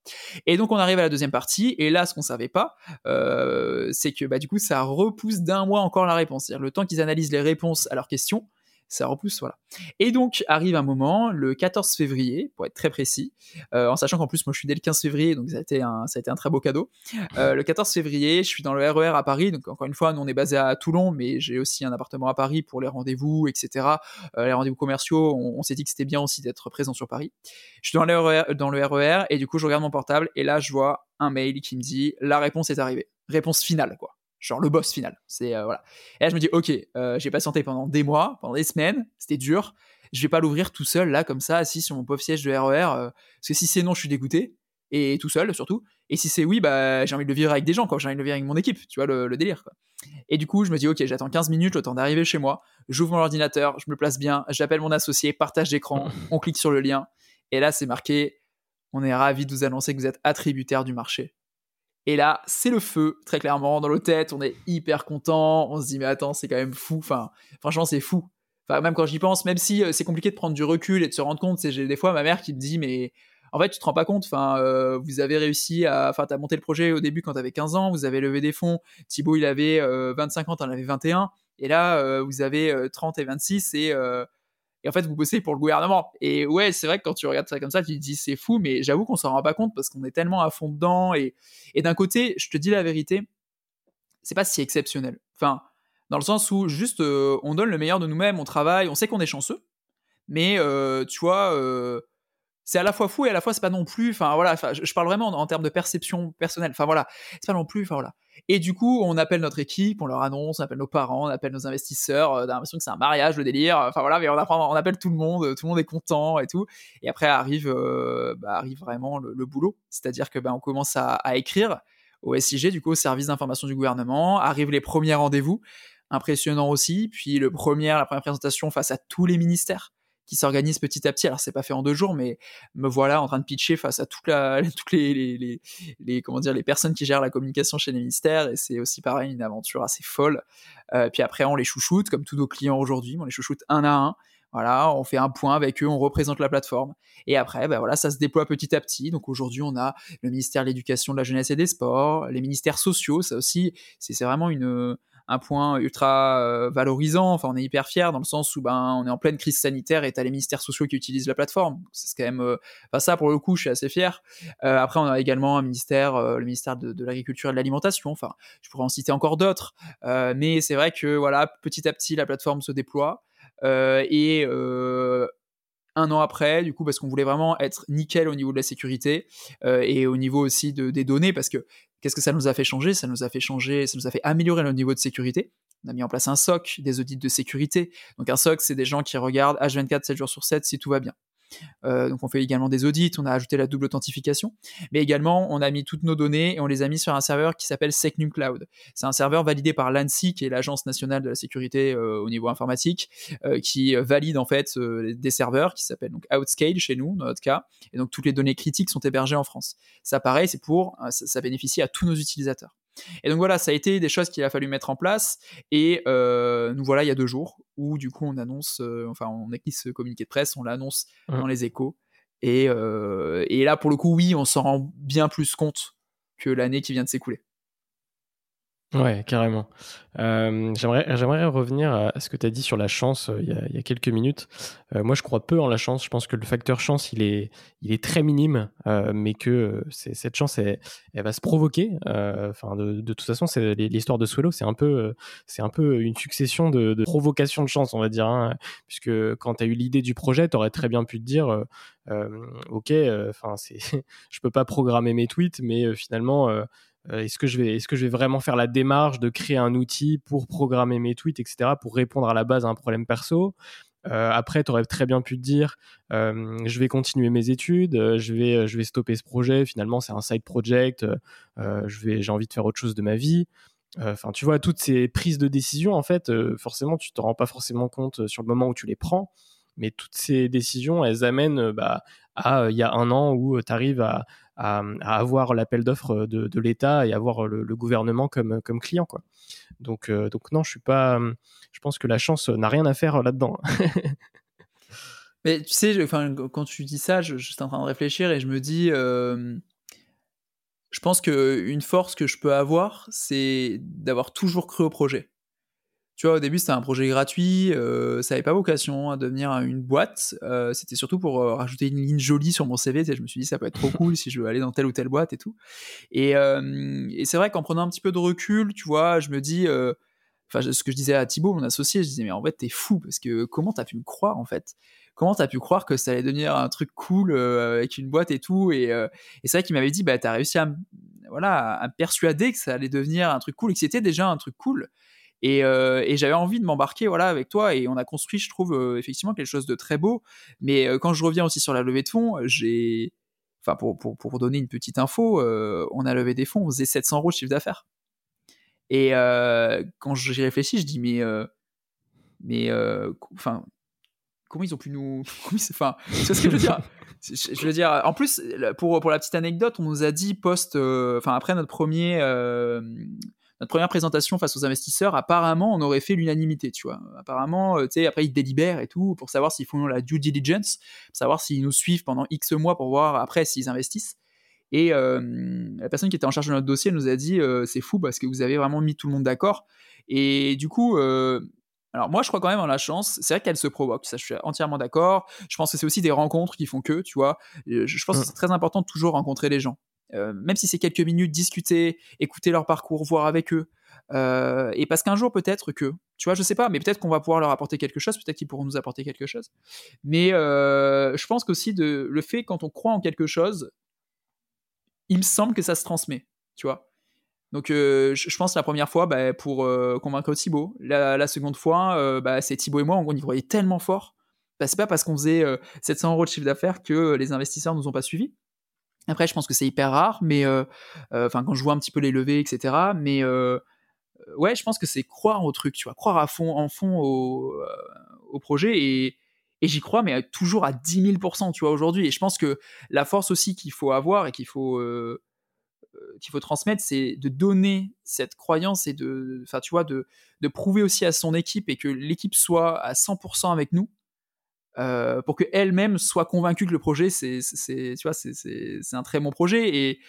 Et donc on arrive à la deuxième partie, et là ce qu'on savait pas, euh, c'est que bah, du coup ça repousse d'un mois encore la réponse. C'est-à-dire le temps qu'ils analysent les réponses à leurs questions, ça repousse, voilà. Et donc arrive un moment, le 14 février, pour être très précis, euh, en sachant qu'en plus moi je suis dès le 15 février, donc ça a été un, ça a été un très beau cadeau. Euh, le 14 février, je suis dans le RER e à Paris, donc encore une fois, nous on est basé à Toulon, mais j'ai aussi un appartement à Paris pour les rendez-vous, etc. Euh, les rendez-vous commerciaux, on, s'est dit que c'était bien aussi d'être présent sur Paris. Je suis dans le, RER, dans le RER et du coup je regarde mon portable et là je vois un mail qui me dit la réponse est arrivée, réponse finale quoi genre le boss final. C'est euh, voilà. Et là je me dis ok, euh, j'ai patienté pendant des mois, pendant des semaines, c'était dur. Je vais pas l'ouvrir tout seul là comme ça assis sur mon pauvre siège de RER euh, parce que si c'est non, je suis dégoûté et tout seul surtout. Et si c'est oui, bah j'ai envie de le vivre avec des gens quoi, j'ai envie de le vivre avec mon équipe, tu vois le, délire quoi. Et du coup, je me dis ok, j'attends 15 minutes le temps d'arriver chez moi, j'ouvre mon ordinateur, je me place bien, j'appelle mon associé, partage d'écran, on clique sur le lien et là c'est marqué on est ravi de vous annoncer que vous êtes attributaire du marché. Et là, c'est le feu, très clairement, dans nos têtes. On est hyper content. On se dit, mais attends, c'est quand même fou. Enfin, franchement, c'est fou. Enfin, même quand j'y pense, même si euh, c'est compliqué de prendre du recul et de se rendre compte, c'est des fois ma mère qui me dit, mais en fait, tu te rends pas compte. Enfin, euh, vous avez réussi à, enfin, t'as monté le projet au début quand t'avais 15 ans. Vous avez levé des fonds. Thibaut, il avait 25 euh, ans, t'en avais 21. Et là, vous avez 30 et 26 et et en fait vous bossez pour le gouvernement. Et ouais, c'est vrai que quand tu regardes ça comme ça, tu te dis c'est fou, mais j'avoue qu'on s'en rend pas compte parce qu'on est tellement à fond dedans. Et, d'un côté, je te dis la vérité, c'est pas si exceptionnel. Enfin, dans le sens où juste euh, on donne le meilleur de nous-mêmes, on travaille, on sait qu'on est chanceux, mais euh, tu vois, euh, c'est à la fois fou et à la fois c'est pas non plus. Enfin voilà, je, parle vraiment en, termes de perception personnelle. Enfin voilà, c'est pas non plus. Enfin voilà. Et du coup, on appelle notre équipe, on leur annonce, on appelle nos parents, on appelle nos investisseurs. on a l'impression que c'est un mariage, le délire. Enfin voilà, mais on, apprend, on appelle tout le monde, tout le monde est content et tout. Et après arrive, euh, bah, arrive vraiment le, boulot, c'est-à-dire que bah, on commence à, écrire au SIG, du coup au service d'information du gouvernement. Arrivent les premiers rendez-vous, impressionnant aussi. Puis le premier, la première présentation face à tous les ministères qui s'organise petit à petit. Alors c'est pas fait en deux jours, mais me voilà en train de pitcher face à toutes les, les, comment dire les personnes qui gèrent la communication chez les ministères et c'est aussi pareil une aventure assez folle. Euh, puis après on les chouchoute comme tous nos clients aujourd'hui, on les chouchoute un à un. Voilà, on fait un point avec eux, on représente la plateforme. Et après, ben voilà, ça se déploie petit à petit. Donc aujourd'hui, on a le ministère de l'Éducation, de la Jeunesse et des Sports, les ministères sociaux. Ça aussi, c'est vraiment une, un point ultra euh, valorisant. Enfin, on est hyper fier dans le sens où ben, on est en pleine crise sanitaire et t'as les ministères sociaux qui utilisent la plateforme. C'est quand même, euh, ça pour le coup, je suis assez fier. Euh, après, on a également un ministère, le ministère de, l'agriculture et de l'alimentation. Enfin, je pourrais en citer encore d'autres, mais c'est vrai que voilà, petit à petit, la plateforme se déploie. et un an après, du coup, parce qu'on voulait vraiment être nickel au niveau de la sécurité et au niveau aussi de, des données, parce que Qu'est-ce que ça nous a fait changer? Ça nous a fait changer, ça nous a fait améliorer le niveau de sécurité. On a mis en place un SOC, des audits de sécurité. Donc un SOC, c'est des gens qui regardent H24 7 jours sur 7 si tout va bien. Donc on fait également des audits, on a ajouté la double authentification, mais également on a mis toutes nos données et on les a mis sur un serveur qui s'appelle SecNum Cloud. C'est un serveur validé par l'ANSI, qui est l'agence nationale de la sécurité au niveau informatique, qui valide en fait des serveurs qui s'appellent Outscale chez nous dans notre cas, et donc toutes les données critiques sont hébergées en France. Ça pareil, c'est pour ça bénéficie à tous nos utilisateurs. Et donc voilà, ça a été des choses qu'il a fallu mettre en place. Et euh, nous voilà il y a deux jours où du coup on annonce, euh, enfin on écrit ce communiqué de presse, on l'annonce mmh. dans les échos. Et, euh, et là pour le coup oui, on s'en rend bien plus compte que l'année qui vient de s'écouler. Ouais, carrément. Euh, j'aimerais, revenir à ce que tu as dit sur la chance euh, il, y a, quelques minutes. Euh, moi, je crois peu en la chance. Je pense que le facteur chance, il est, très minime, mais que cette chance, elle, va se provoquer. Enfin, de, toute façon, l'histoire de Swello, c'est un peu, une succession de, provocations de chance, on va dire. Hein, puisque quand tu as eu l'idée du projet, tu aurais très bien pu te dire, ok, enfin, c'est, je peux pas programmer mes tweets, mais finalement est-ce que je vais est-ce que je vais vraiment faire la démarche de créer un outil pour programmer mes tweets etc pour répondre à la base à un problème perso? Euh, après, tu aurais très bien pu te dire, euh, je vais continuer mes études, je vais, je vais stopper ce projet. Finalement, c'est un side project. j'ai envie de faire autre chose de ma vie. Enfin, tu vois, toutes ces prises de décision, en fait, forcément, tu te rends pas forcément compte sur le moment où tu les prends. Mais toutes ces décisions, elles amènent bah, à il y a un an où tu arrives à, à, avoir l'appel d'offres de, l'État et avoir le, gouvernement comme, client. Quoi. Donc, euh, donc non, je suis pas. Je pense que la chance n'a rien à faire là-dedans. Mais tu sais, quand tu dis ça, je, suis en train de réfléchir et je me dis, je pense qu'une force que je peux avoir, c'est d'avoir toujours cru au projet. Tu vois, au début, c'était un projet gratuit, euh, ça n'avait pas vocation à devenir une boîte. Euh, c'était surtout pour euh, rajouter une ligne jolie sur mon CV. je me suis dit, ça peut être trop cool si je veux aller dans telle ou telle boîte et tout. Et, c'est vrai qu'en prenant un petit peu de recul, tu vois, je me dis, enfin, ce que je disais à Thibaut, mon associé, je disais, mais en fait, t'es fou parce que comment t'as pu me croire en fait? Comment t'as pu croire que ça allait devenir un truc cool avec une boîte et tout? Et, et c'est vrai qu'il m'avait dit, bah, t'as réussi à, voilà, à me persuader que ça allait devenir un truc cool et que c'était déjà un truc cool. Euh, et, j'avais envie de m'embarquer voilà avec toi et on a construit, je trouve euh, effectivement quelque chose de très beau. Mais euh, quand je reviens aussi sur la levée de fonds, j'ai, enfin pour, pour, pour, donner une petite info, on a levé des fonds, on faisait 700 euros de chiffre d'affaires. Et quand j'y réfléchis, je dis mais mais comment ils ont pu nous enfin c'est ce que je veux dire? Je veux dire en plus pour pour la petite anecdote on nous a dit post après notre premier notre première présentation face aux investisseurs, apparemment, on aurait fait l'unanimité, tu vois. Apparemment, euh, tu sais, après, ils délibèrent et tout pour savoir s'ils font la due diligence, pour savoir s'ils nous suivent pendant X mois pour voir après s'ils investissent. Et euh, la personne qui était en charge de notre dossier nous a dit euh, c'est fou parce que vous avez vraiment mis tout le monde d'accord. Et du coup, alors moi je crois quand même en la chance. C'est vrai qu'elle se provoque, ça je suis entièrement d'accord. Je pense que c'est aussi des rencontres qui font que, tu vois. Je, pense que mmh. c'est très important de toujours rencontrer les gens. Euh, même si c'est quelques minutes, discuter, écouter leur parcours, voir avec eux. Euh, et parce qu'un jour, peut-être que, tu vois, je sais pas, mais peut-être qu'on va pouvoir leur apporter quelque chose, peut-être qu'ils pourront nous apporter quelque chose. Mais euh, je pense qu'aussi, le fait, quand on croit en quelque chose, il me semble que ça se transmet, tu vois. Donc, je, pense la première fois, bah, pour convaincre Thibaut. La, seconde fois, bah, c'est Thibaut et moi, on y voyait tellement fort. Bah, c'est pas parce qu'on faisait 700 euros de chiffre d'affaires que les investisseurs nous ont pas suivis. Après, je pense que c'est hyper rare, mais euh, euh, enfin, quand je vois un petit peu les levées, etc. Mais euh, ouais, je pense que c'est croire au truc, tu vois, croire à fond, en fond au, projet et, j'y crois, mais toujours à 10 000% tu vois, aujourd'hui. Et je pense que la force aussi qu'il faut avoir et qu'il faut qu'il faut transmettre, c'est de donner cette croyance et de, tu vois, de, de prouver aussi à son équipe et que l'équipe soit à 100% avec nous euh, pour qu'elle-même soit convaincue que le projet, c'est, un très bon projet. Et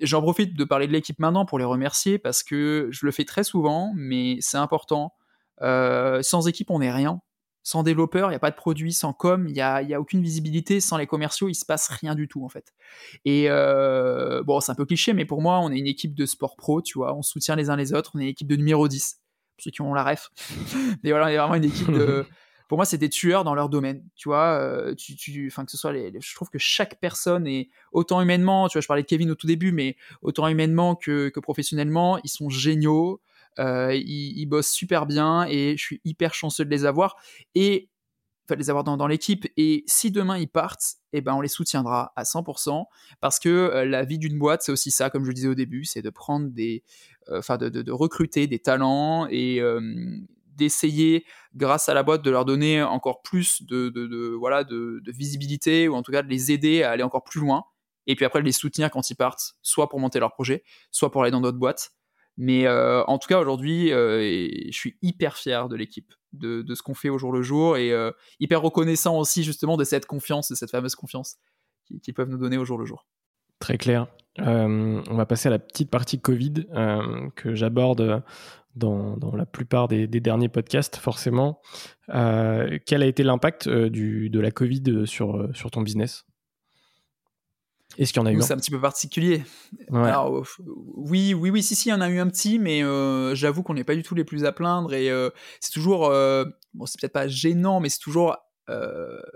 j'en profite de parler de l'équipe maintenant pour les remercier parce que je le fais très souvent, mais c'est important. Euh, sans équipe, on n'est rien. Sans développeur, il n'y a pas de produit. Sans com, il n'y a, a, aucune visibilité. Sans les commerciaux, il se passe rien du tout, en fait. Et euh, bon, c'est un peu cliché, mais pour moi, on est une équipe de sport pro, tu vois. On soutient les uns les autres. On est une équipe de numéro 10. Pour ceux qui ont la ref. mais voilà, on est vraiment une équipe de, pour moi, c'est des tueurs dans leur domaine. Tu vois, euh, tu, tu, que ce soit les, je trouve que chaque personne est autant humainement. Tu vois, je parlais de Kevin au tout début, mais autant humainement que, professionnellement, ils sont géniaux. Euh, ils, bossent super bien et je suis hyper chanceux de les avoir. Et les avoir dans, l'équipe. Et si demain ils partent, eh ben on les soutiendra à 100% parce que euh, la vie d'une boîte, c'est aussi ça, comme je le disais au début, c'est de prendre des, enfin de, recruter des talents et d'essayer, grâce à la boîte, de leur donner encore plus de, voilà de, visibilité ou en tout cas de les aider à aller encore plus loin. Et puis après de les soutenir quand ils partent, soit pour monter leur projet, soit pour aller dans d'autres boîtes. Mais en tout cas, aujourd'hui, je suis hyper fier de l'équipe de, ce qu'on fait au jour le jour et euh, hyper reconnaissant aussi justement de cette confiance, de cette fameuse confiance qu'ils peuvent nous donner au jour le jour. Très clair. Euh, on va passer à la petite partie Covid euh, que j'aborde dans, la plupart des, derniers podcasts, forcément. quel a été l'impact de la Covid sur, sur ton business? Est-ce qu'il y en a eu C'est un petit peu particulier. Alors, oui, oui, oui, si, si, il y en a eu un petit, mais euh, j'avoue qu'on n'est pas du tout les plus à plaindre et euh, c'est toujours, euh, bon, c'est peut-être pas gênant, mais c'est toujours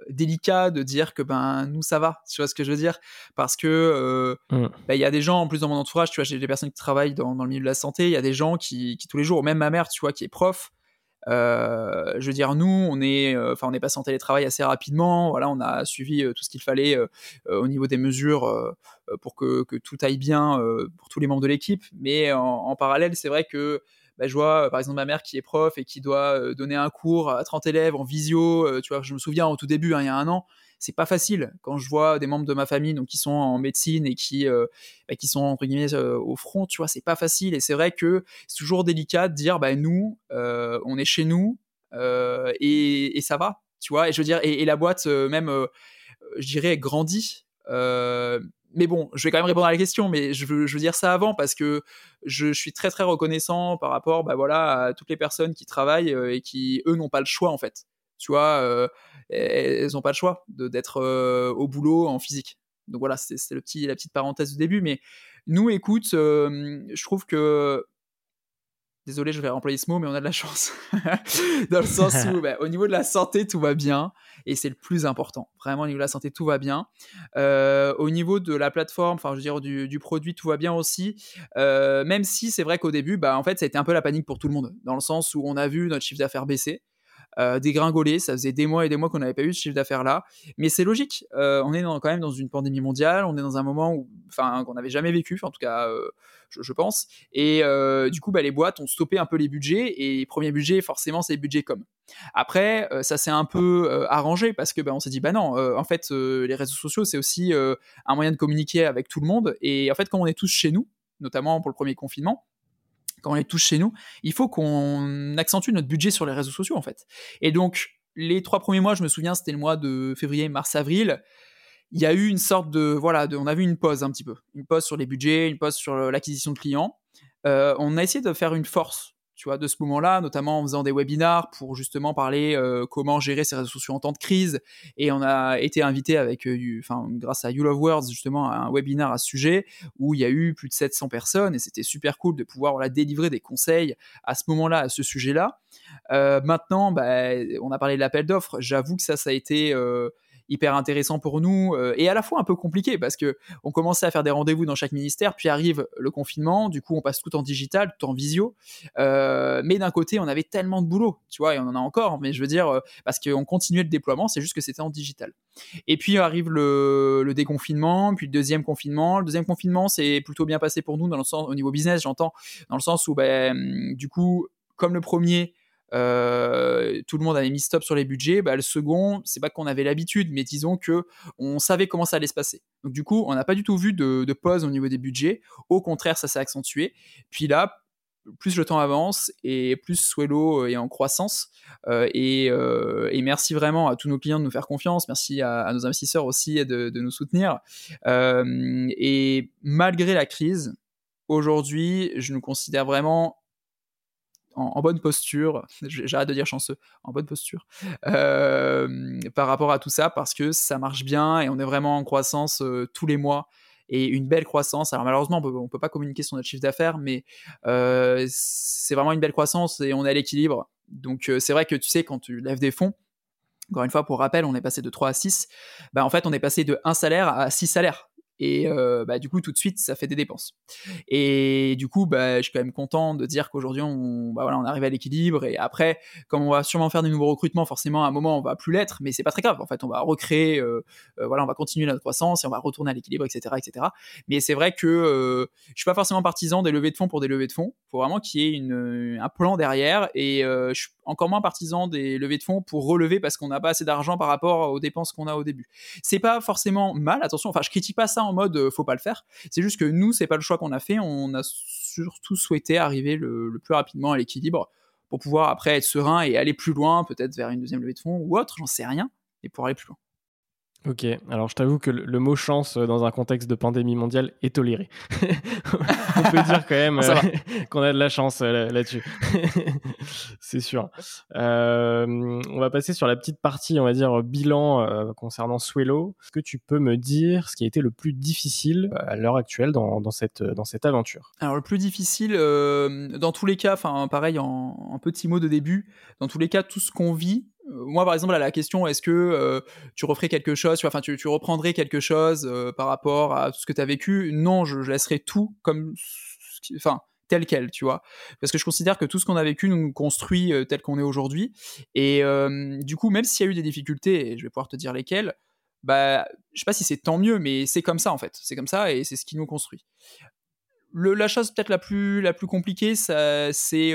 délicat de dire que ben nous ça va, tu vois ce que je veux dire? Parce que mm. ben, il y a des gens en plus dans mon entourage, tu vois, j'ai des personnes qui travaillent dans, dans le milieu de la santé, il y a des gens qui, qui tous les jours, même ma mère, tu vois, qui est prof, euh, je veux dire, nous, on est, euh, enfin, on est passé en télétravail assez rapidement. Voilà, on a suivi euh, tout ce qu'il fallait au niveau des mesures pour que, que, tout aille bien pour tous les membres de l'équipe. Mais en, parallèle, c'est vrai que bah, je vois par exemple ma mère qui est prof et qui doit donner un cours à 30 élèves en visio. tu vois, je me souviens au tout début, hein, il y a un an, c'est pas facile quand je vois des membres de ma famille donc qui sont en médecine et qui euh, bah, qui sont entre guillemets euh, au front tu vois c'est pas facile et c'est vrai que c'est toujours délicat de dire bah nous euh, on est chez nous et, et, ça va tu vois et je veux dire et, la boîte même je dirais grandit mais bon, je vais quand même répondre à la question, mais je veux, dire ça avant parce que je, suis très très reconnaissant par rapport bah, voilà, à toutes les personnes qui travaillent et qui, eux, n'ont pas le choix en fait. Tu vois, euh, elles n'ont pas le choix d'être euh, au boulot en physique. Donc voilà, c'est petit, la petite parenthèse du début. Mais nous, écoute, euh, je trouve que désolé, je vais employer ce mot, mais on a de la chance. Dans le sens où, bah, au niveau de la santé, tout va bien. Et c'est le plus important. Vraiment, au niveau de la santé, tout va bien. au niveau de la plateforme, enfin, je veux dire, du, produit, tout va bien aussi. même si c'est vrai qu'au début, bah, en fait, ça a été un peu la panique pour tout le monde. Dans le sens où on a vu notre chiffre d'affaires baisser. Euh, dégringoler. Ça faisait des mois et des mois qu'on n'avait pas eu ce chiffre d'affaires là. Mais c'est logique. Euh, on est quand même dans une pandémie mondiale. On est dans un moment où, qu'on n'avait jamais vécu, en tout cas, euh, je, pense. Et du coup, bah, les boîtes ont stoppé un peu les budgets. Et premier budget, forcément, c'est les budgets comme. Après, ça s'est un peu arrangé parce que bah, on s'est dit, bah non, en fait, les réseaux sociaux, c'est aussi un moyen de communiquer avec tout le monde. Et en fait, quand on est tous chez nous, notamment pour le premier confinement, quand on les touche chez nous, il faut qu'on accentue notre budget sur les réseaux sociaux en fait. Et donc les trois premiers mois, je me souviens, c'était le mois de février, mars, avril. Il y a eu une sorte de voilà, on a vu une pause un petit peu, une pause sur les budgets, une pause sur l'acquisition de clients. Euh, on a essayé de faire une force tu vois, de ce moment-là, notamment en faisant des webinars pour justement parler euh, comment gérer ces réseaux sociaux en temps de crise. Et on a été invité avec, euh, enfin, grâce à You Love Words, justement, à un webinar à ce sujet où il y a eu plus de 700 personnes et c'était super cool de pouvoir voilà, délivrer des conseils à ce moment-là, à ce sujet-là. Euh, maintenant, bah, on a parlé de l'appel d'offres. J'avoue que ça, ça a été hyper intéressant pour nous euh, et à la fois un peu compliqué parce que on commençait à faire des rendez-vous dans chaque ministère, puis arrive le confinement, du coup on passe tout en digital, tout en visio. Euh, mais d'un côté, on avait tellement de boulot, tu vois, et on en a encore, mais je veux dire, euh, parce qu'on continuait le déploiement, c'est juste que c'était en digital. Et puis arrive le, déconfinement, puis le deuxième confinement. Le deuxième confinement, c'est plutôt bien passé pour nous dans le sens, au niveau business, j'entends, dans le sens où, ben, du coup, comme le premier, euh, tout le monde avait mis stop sur les budgets. Bah, le second, c'est pas qu'on avait l'habitude, mais disons que on savait comment ça allait se passer. Donc du coup, on n'a pas du tout vu de, pause au niveau des budgets. Au contraire, ça s'est accentué. Puis là, plus le temps avance et plus Swello est en croissance. Euh, euh, et, merci vraiment à tous nos clients de nous faire confiance. Merci à, nos investisseurs aussi de nous soutenir. et malgré la crise, aujourd'hui, je nous considère vraiment en, bonne posture, j'arrête de dire chanceux, en bonne posture, euh, par rapport à tout ça, parce que ça marche bien et on est vraiment en croissance euh, tous les mois et une belle croissance. Alors malheureusement, on ne peut pas communiquer sur notre chiffre d'affaires, mais euh, c'est vraiment une belle croissance et on est à l'équilibre. Donc c'est vrai que tu sais, quand tu lèves des fonds, encore une fois, pour rappel, on est passé de 3 à 6, bah, en fait, on est passé de 1 salaire à 6 salaires. Et bah, du coup tout de suite ça fait des dépenses. Et du coup bah, je suis quand même content de dire qu'aujourd'hui on, bah, voilà, on arrive à l'équilibre et après comme on va sûrement faire des nouveaux recrutements forcément à un moment on va plus l'être mais c'est pas très grave en fait on va recréer voilà on va continuer notre croissance et on va retourner à l'équilibre etc etc. Mais c'est vrai que je suis pas forcément partisan des levées de fonds pour des levées de fonds. Faut vraiment qu'il y ait une, un plan derrière et je suis encore moins partisan des levées de fonds pour relever parce qu'on n'a pas assez d'argent par rapport aux dépenses qu'on a au début. C'est pas forcément mal, attention, enfin je critique pas ça en mode euh, faut pas le faire, c'est juste que nous c'est pas le choix qu'on a fait, on a surtout souhaité arriver le, plus rapidement à l'équilibre pour pouvoir après être serein et aller plus loin, peut-être vers une deuxième levée de fonds ou autre, j'en sais rien, et pour aller plus loin. Ok, alors je t'avoue que le, mot chance euh, dans un contexte de pandémie mondiale est toléré. On peut dire quand même euh, qu'on a de la chance euh, là-dessus. C'est sûr. on va passer sur la petite partie, on va dire, bilan concernant Swello. Est-ce que tu peux me dire ce qui a été le plus difficile à l'heure actuelle dans, cette, dans cette aventure? Alors le plus difficile, dans tous les cas, enfin pareil en, en petits mots de début, dans tous les cas, tout ce qu'on vit, moi, par exemple, à la question, est-ce que euh, tu referais quelque chose, enfin, tu, tu, reprendrais quelque chose euh, par rapport à tout ce que tu as vécu Non, je, laisserai tout comme, enfin, tel quel, tu vois. Parce que je considère que tout ce qu'on a vécu nous construit tel qu'on est aujourd'hui. Et du coup, même s'il y a eu des difficultés, et je vais pouvoir te dire lesquelles, bah, je sais pas si c'est tant mieux, mais c'est comme ça en fait. C'est comme ça et c'est ce qui nous construit. Le, la chose peut-être la plus, la plus compliquée, c'est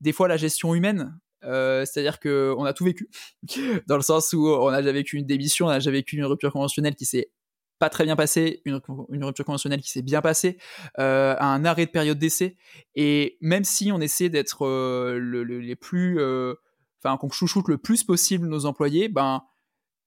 des fois la gestion humaine. Euh, c'est-à-dire qu'on a tout vécu, dans le sens où on a déjà vécu une démission, on a déjà vécu une rupture conventionnelle qui s'est pas très bien passée, une, rupture conventionnelle qui s'est bien passée, euh, un arrêt de période d'essai. Et même si on essaie d'être euh, les plus, enfin qu'on chouchoute le plus possible nos employés, ben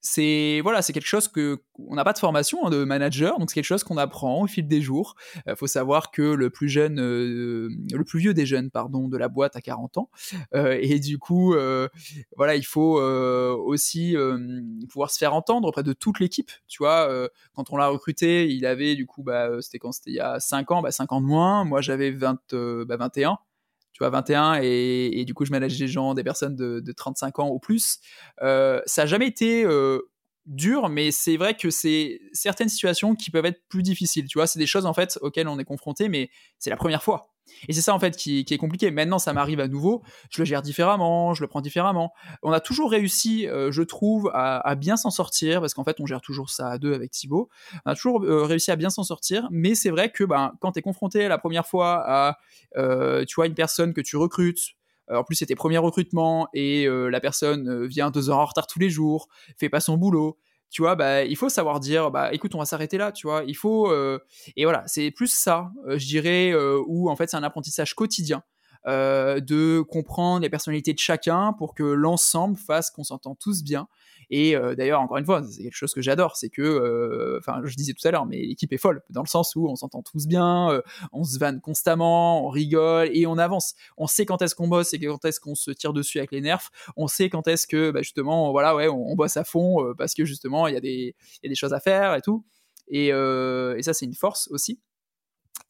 c'est voilà, c'est quelque chose que on n'a pas de formation hein, de manager, donc c'est quelque chose qu'on apprend au fil des jours. Il faut savoir que le plus jeune, euh, le plus vieux des jeunes, pardon, de la boîte a 40 ans, euh, et du coup, euh, voilà, il faut aussi pouvoir se faire entendre auprès de toute l'équipe. Tu vois, quand on l'a recruté, il avait du coup, bah, c'était quand? C'était il y a 5 ans, bah, 5 ans de moins. Moi, j'avais 20, bah, 21 tu vois, 21, et, du coup, je manage des gens, des personnes de, 35 ans ou plus. Euh, ça n'a jamais été euh, dur, mais c'est vrai que c'est certaines situations qui peuvent être plus difficiles. Tu vois, c'est des choses en fait auxquelles on est confronté, mais c'est la première fois. Et c'est ça en fait qui, est compliqué. Maintenant, ça m'arrive à nouveau, je le gère différemment, je le prends différemment. On a toujours réussi, euh, je trouve, à, bien s'en sortir, parce qu'en fait, on gère toujours ça à deux avec Thibaut. On a toujours euh, réussi à bien s'en sortir, mais c'est vrai que ben, quand tu es confronté la première fois à euh, tu vois, une personne que tu recrutes, en plus, c'était premier recrutement et la personne vient deux heures en retard tous les jours, fait pas son boulot tu vois, bah, il faut savoir dire, bah, écoute, on va s'arrêter là, tu vois. Il faut, euh, et voilà, c'est plus ça, euh, je dirais, euh, où en fait c'est un apprentissage quotidien. de comprendre les personnalités de chacun pour que l'ensemble fasse qu'on s'entend tous bien et euh, d'ailleurs, encore une fois, c'est quelque chose que j'adore, c'est que, euh, enfin, je disais tout à l'heure, mais l'équipe est folle, dans le sens où on s'entend tous bien, euh, on se vanne constamment, on rigole et on avance. On sait quand est-ce qu'on bosse et quand est-ce qu'on se tire dessus avec les nerfs. On sait quand est-ce que, bah, justement, voilà, ouais, on, bosse à fond parce que justement, il y, a des, choses à faire et tout. Et ça, c'est une force aussi.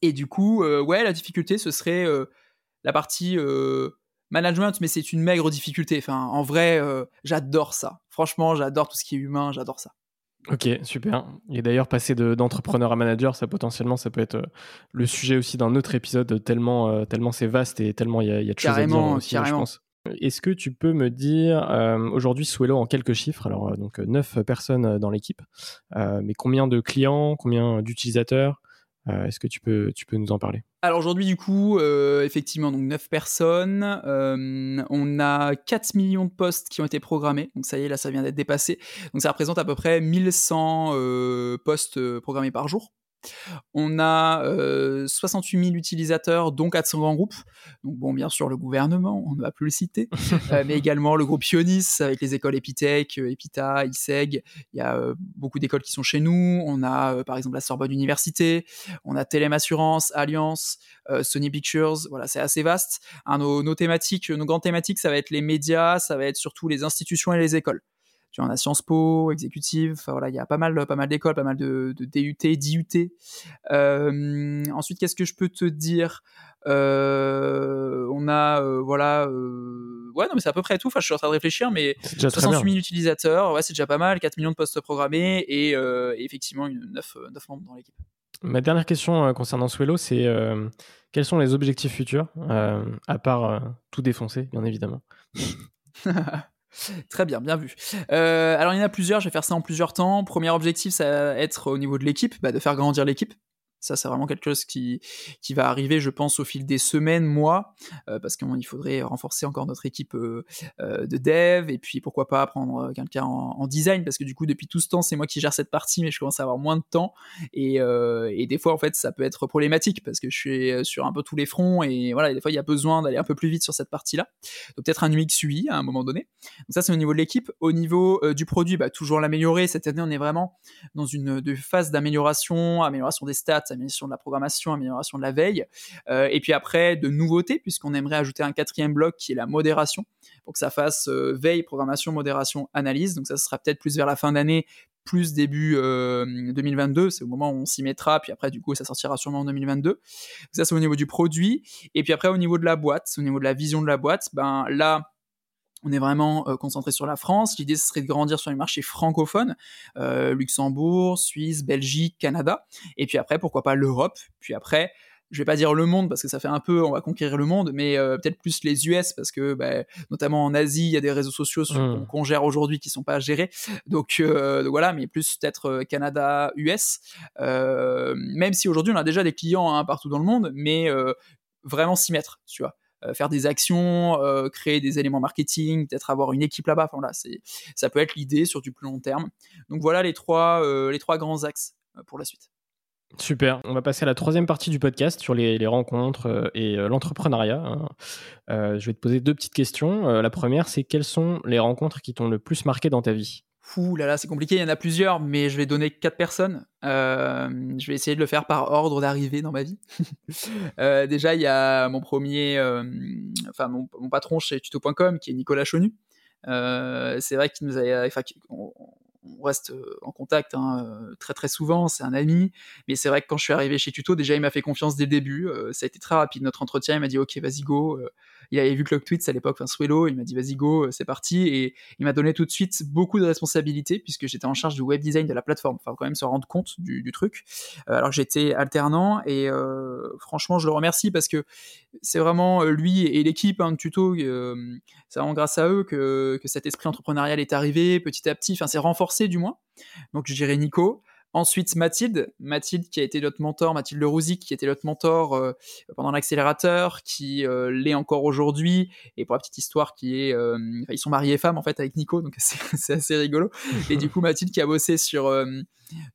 Et du coup, ouais, la difficulté, ce serait la partie management, mais c'est une maigre difficulté. Enfin, en vrai, euh, j'adore ça. Franchement, j'adore tout ce qui est humain, j'adore ça. Ok, super. Et d'ailleurs, passer d'entrepreneur à manager, ça potentiellement, ça peut être euh, le sujet aussi d'un autre épisode, tellement, euh, tellement c'est vaste et tellement il y, a de choses à dire aussi, je pense. Est-ce que tu peux me dire, aujourd'hui, Swello en quelques chiffres, alors donc 9 personnes dans l'équipe, mais combien de clients, combien d'utilisateurs Est-ce que tu peux, tu peux nous en parler? Alors aujourd'hui, du coup, euh, effectivement, donc 9 personnes. Euh, on a 4 millions de postes qui ont été programmés. Donc ça y est, là, ça vient d'être dépassé. Donc ça représente à peu près 1100 euh, postes programmés par jour. On a 68 000 utilisateurs, dont 400 grands groupes. Donc bon, bien sûr, le gouvernement, on ne va plus le citer, mais également le groupe Ionis avec les écoles Epitech, Epita, ISEG. Il y a beaucoup d'écoles qui sont chez nous. On a par exemple la Sorbonne Université, on a Telem Assurance, Alliance, Sony Pictures. Voilà, c'est assez vaste. nos, thématiques, nos grandes thématiques, ça va être les médias, ça va être surtout les institutions et les écoles. Tu en as Sciences Po, exécutive, enfin voilà, il y a pas mal, pas mal d'écoles, pas mal de, de DUT, d'IUT. Euh, ensuite, qu'est-ce que je peux te dire? Euh, On a, euh, voilà, ouais, non, mais c'est à peu près tout. Enfin, je suis en train de réfléchir, mais 68 000 utilisateurs, ouais, c'est déjà pas mal, 4 millions de postes programmés et, effectivement une, 9, 9 membres dans l'équipe. Ma dernière question concernant Swello, c'est quels sont les objectifs futurs, à part tout défoncer, bien évidemment? Très bien, bien vu. Euh, alors il y en a plusieurs, je vais faire ça en plusieurs temps. Premier objectif, ça va être au niveau de l'équipe, bah, de faire grandir l'équipe. Ça, c'est vraiment quelque chose qui, qui va arriver, je pense, au fil des semaines, mois, euh, parce qu'il faudrait renforcer encore notre équipe euh, euh, de dev, et puis pourquoi pas prendre quelqu'un en, design, parce que du coup, depuis tout ce temps, c'est moi qui gère cette partie, mais je commence à avoir moins de temps, et, des fois, en fait, ça peut être problématique, parce que je suis sur un peu tous les fronts, et voilà, des fois, il y a besoin d'aller un peu plus vite sur cette partie-là. Donc peut-être un UX UI à un moment donné. Donc ça, c'est au niveau de l'équipe. Au niveau du produit, bah, toujours l'améliorer. Cette année, on est vraiment dans une phase d'amélioration, amélioration des stats, amélioration de la programmation, amélioration de la veille. Euh, et puis après, de nouveautés, puisqu'on aimerait ajouter un quatrième bloc qui est la modération, pour que ça fasse euh, veille, programmation, modération, analyse. Donc ça, sera peut-être plus vers la fin d'année, plus début 2022, euh, c'est au moment où on s'y mettra, puis après du coup ça sortira sûrement en 2022. Ça c'est au niveau du produit, et puis après au niveau de la boîte, au niveau de la vision de la boîte, ben là on est vraiment euh, concentré sur la France. L'idée, ce serait de grandir sur les marchés francophones, euh, Luxembourg, Suisse, Belgique, Canada. Et puis après, pourquoi pas l'Europe. Puis après, je vais pas dire le monde parce que ça fait un peu, on va conquérir le monde, mais euh, peut-être plus les US parce que bah, notamment en Asie, il y a des réseaux sociaux mmh. qu'on gère aujourd'hui qui sont pas gérés. Donc, donc voilà, mais plus peut-être Canada, US. même si aujourd'hui on a déjà des clients hein, partout dans le monde, mais vraiment s'y mettre, tu vois. Euh, faire des actions, euh, créer des éléments marketing, peut-être avoir une équipe là-bas. Ça peut être l'idée sur du plus long terme. Donc voilà les trois, euh, grands axes pour la suite. Super. On va passer à la troisième partie du podcast sur les, rencontres et l'entrepreneuriat. Hein. je vais te poser deux petites questions. la première, c'est quelles sont les rencontres qui t'ont le plus marqué dans ta vie? Ouh là là, c'est compliqué, il y en a plusieurs, mais je vais donner quatre personnes. Euh, je vais essayer de le faire par ordre d'arrivée dans ma vie. euh, déjà, il y a mon premier, euh, enfin mon, patron chez tuto.com qui est Nicolas Chonu. C'est vrai qu'il nous a, on reste en contact hein, très très souvent, c'est un ami, mais c'est vrai que quand je suis arrivé chez Tuto, déjà il m'a fait confiance dès le début, ça a été très rapide notre entretien, il m'a dit ok vas-y go, il avait vu Clock Tweets à l'époque, enfin Swello, il m'a dit vas-y go, euh, c'est parti, et il m'a donné tout de suite beaucoup de responsabilités puisque j'étais en charge du web design de la plateforme. Enfin, faut quand même se rendre compte du, truc. Euh, alors j'étais alternant et euh, franchement, je le remercie parce que c'est vraiment lui et l'équipe hein, de tuto, c'est vraiment grâce à eux que, que cet esprit entrepreneurial est arrivé petit à petit. Enfin, c'est renforcé du moins. Donc je dirais Nico. Ensuite, Mathilde, Mathilde qui a été notre mentor, Mathilde Lerouzic qui était notre mentor euh, pendant l'accélérateur, qui euh, l'est encore aujourd'hui. Et pour la petite histoire, qui est, euh, ils sont mariés femmes en fait avec Nico, donc c'est assez rigolo. Et du coup, Mathilde qui a bossé sur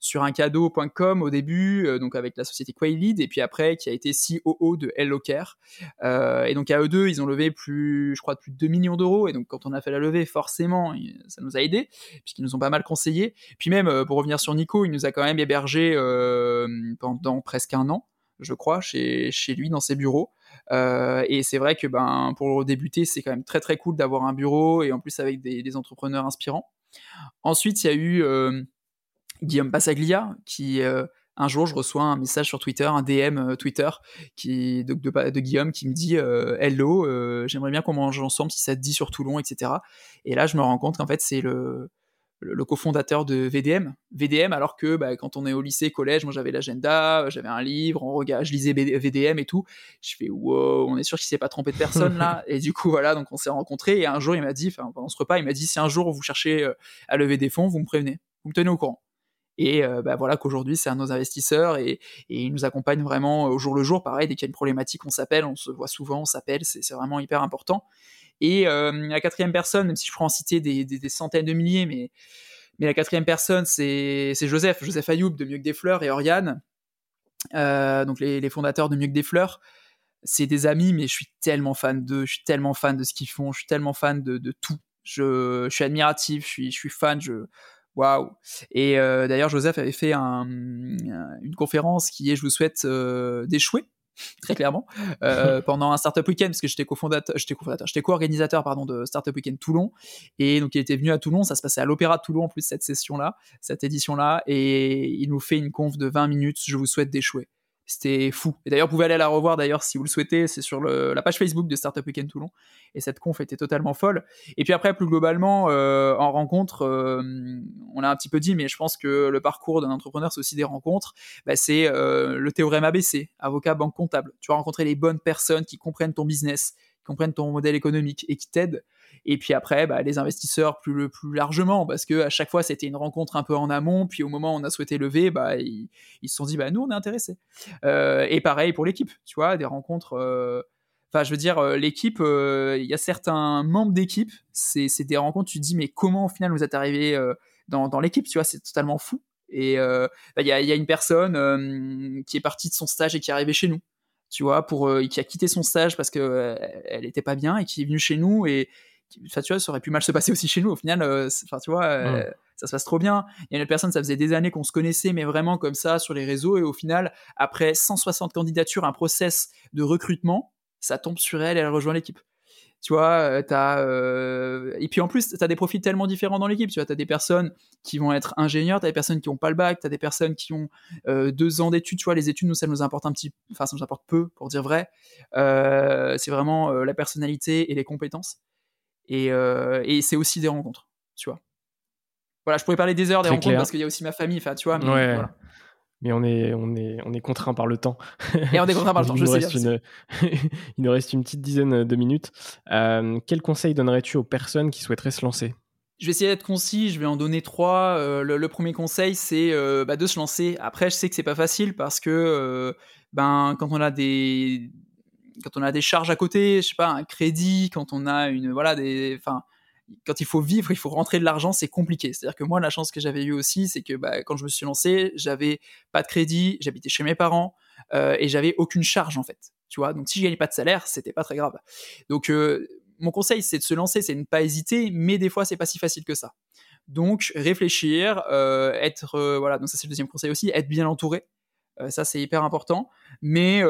sur un cadeau.com au début, donc avec la société Quailid, et puis après qui a été COO de Hello Care. et donc à eux deux, ils ont levé plus, je crois, plus de 2 millions d'euros. Et donc quand on a fait la levée, forcément, ça nous a aidé, puisqu'ils nous ont pas mal conseillé. Puis même pour revenir sur Nico, il nous a quand même hébergé euh, pendant presque un an, je crois, chez, chez lui dans ses bureaux. Euh, et c'est vrai que ben, pour débuter, c'est quand même très très cool d'avoir un bureau et en plus avec des, entrepreneurs inspirants. Ensuite, il y a eu euh, Guillaume Passaglia qui un jour, je reçois un message sur Twitter, un DM Twitter qui, de, de, Guillaume qui me dit Hello, j'aimerais bien qu'on mange ensemble si ça te dit sur Toulon, etc. Et là, je me rends compte qu'en fait, c'est le, le, cofondateur de VDM. VDM, alors que bah, quand on est au lycée, collège, moi j'avais l'agenda, j'avais un livre, on regarde, je lisais VDM et tout. Je fais wow, on est sûr qu'il s'est pas trompé de personne là. et du coup, voilà, donc on s'est rencontrés. Et un jour, il m'a dit, enfin, pendant ce repas, il m'a dit si un jour vous cherchez euh, à lever des fonds, vous me prévenez, vous me tenez au courant. Et euh, bah, voilà qu'aujourd'hui, c'est un de nos investisseurs et, et, il nous accompagne vraiment au jour le jour. Pareil, dès qu'il y a une problématique, on s'appelle, on se voit souvent, on s'appelle, c'est vraiment hyper important. Et euh, la quatrième personne, même si je prends en citer des, des, centaines de milliers, mais, mais la quatrième personne, c'est Joseph, Joseph Ayoub de Mieux que des fleurs et Oriane, euh, donc les, les, fondateurs de Mieux que des fleurs. C'est des amis, mais je suis tellement fan d'eux, je suis tellement fan de ce qu'ils font, je suis tellement fan de, de tout. Je, je, suis admiratif, je suis, je suis fan, je, Waouh Et euh, d'ailleurs, Joseph avait fait un, une conférence qui est Je vous souhaite euh, d'échouer très clairement, pendant un startup weekend parce que j'étais cofondateur, j'étais cofondateur, j'étais co-organisateur pardon de startup weekend Toulon et donc il était venu à Toulon, ça se passait à l'Opéra de Toulon en plus cette session là, cette édition là et il nous fait une conf de 20 minutes. Je vous souhaite d'échouer. C'était fou. Et d'ailleurs, vous pouvez aller la revoir d'ailleurs si vous le souhaitez. C'est sur la page Facebook de Startup Weekend Toulon. Et cette conf était totalement folle. Et puis après, plus globalement, euh, en rencontre, euh, on a un petit peu dit, mais je pense que le parcours d'un entrepreneur, c'est aussi des rencontres. Bah, c'est euh, le théorème ABC, avocat, banque, comptable. Tu vas rencontrer les bonnes personnes qui comprennent ton business, qui comprennent ton modèle économique et qui t'aident. Et puis après, bah, les investisseurs plus, plus largement, parce que à chaque fois c'était une rencontre un peu en amont, puis au moment où on a souhaité lever, bah, ils, se sont dit, bah, nous on est intéressés. Euh, et pareil pour l'équipe, tu vois, des rencontres. Euh, enfin, je veux dire, euh, l'équipe, il y a certains membres d'équipe, c'est des rencontres, tu te dis, mais comment au final vous êtes arrivé dans, dans l'équipe, tu vois, c'est totalement fou. Et bah, il y, a, une personne qui est partie de son stage et qui est arrivée chez nous tu vois, pour qui a quitté son stage parce que elle était pas bien et qui est venue chez nous et Enfin, tu vois, ça aurait pu mal se passer aussi chez nous. Au final, euh, enfin, tu vois, euh, ça se passe trop bien. Il y a une autre personne, ça faisait des années qu'on se connaissait, mais vraiment comme ça sur les réseaux. Et au final, après 160 candidatures, un process de recrutement, ça tombe sur elle et elle rejoint l'équipe. Tu vois, euh, as, et puis en plus, tu as des profils tellement différents dans l'équipe. Tu vois, tu as des personnes qui vont être ingénieurs, tu as des personnes qui n'ont pas le bac, tu as des personnes qui ont deux ans d'études. Tu vois, les études, nous, ça nous importe un petit, enfin, ça nous importe peu, pour dire vrai. c'est vraiment la personnalité et les compétences. Euh, et, c'est aussi des rencontres, tu vois. Voilà, je pourrais parler des heures des rencontres parce qu'il y a aussi ma famille, enfin, tu vois. Mais, mais on est, on est, on est contraint par le temps. Et on est contraint par le temps, je sais. Une... il nous reste une petite dizaine de minutes. Euh, quel conseil donnerais-tu aux personnes qui souhaiteraient se lancer? Je vais essayer d'être concis, je vais en donner trois. Euh, le, premier conseil, c'est bah, de se lancer. Après, je sais que c'est pas facile parce que ben, quand on a des, quand on a des charges à côté, je sais pas, un crédit, quand on a une, voilà, des, enfin, quand il faut vivre, il faut rentrer de l'argent, c'est compliqué. C'est-à-dire que moi, la chance que j'avais eue aussi, c'est que bah, quand je me suis lancé, j'avais pas de crédit, j'habitais chez mes parents euh, et j'avais aucune charge en fait. Tu vois, donc si je gagnais pas de salaire, c'était pas très grave. Donc euh, mon conseil, c'est de se lancer, c'est de ne pas hésiter, mais des fois, c'est pas si facile que ça. Donc réfléchir, euh, être, voilà, donc ça c'est le deuxième conseil aussi, être bien entouré. Ça, c'est hyper important. Mais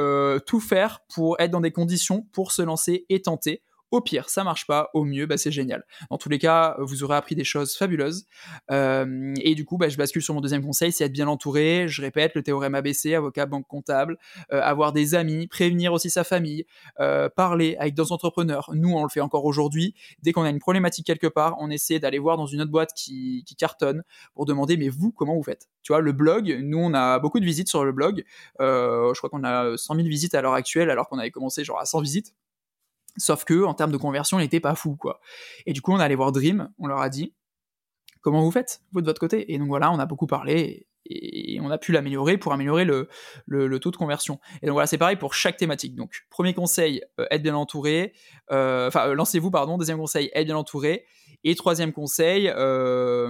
tout faire pour être dans des conditions pour se lancer et tenter au pire, ça marche pas. Au mieux, bah, c'est génial. Dans tous les cas, vous aurez appris des choses fabuleuses. Euh, et du coup, bah, je bascule sur mon deuxième conseil, c'est être bien entouré. Je répète, le théorème ABC, avocat, banque, comptable, euh, avoir des amis, prévenir aussi sa famille, euh, parler avec d'autres entrepreneurs. Nous, on le fait encore aujourd'hui. Dès qu'on a une problématique quelque part, on essaie d'aller voir dans une autre boîte qui, qui, cartonne pour demander, mais vous, comment vous faites? Tu vois, le blog, nous, on a beaucoup de visites sur le blog. je crois qu'on a 100 000 visites à l'heure actuelle, alors qu'on avait commencé genre à 100 visites. Sauf que en termes de conversion, il n'était pas fou, quoi. Et du coup, on allé voir Dream, on leur a dit comment vous faites, vous de votre côté? Et donc voilà, on a beaucoup parlé et, on a pu l'améliorer pour améliorer le, taux de conversion. Et donc voilà, c'est pareil pour chaque thématique. Donc, premier conseil, euh, être bien entouré. Euh, enfin, euh, lancez-vous, pardon. Deuxième conseil, être bien entouré. Et troisième conseil, euh,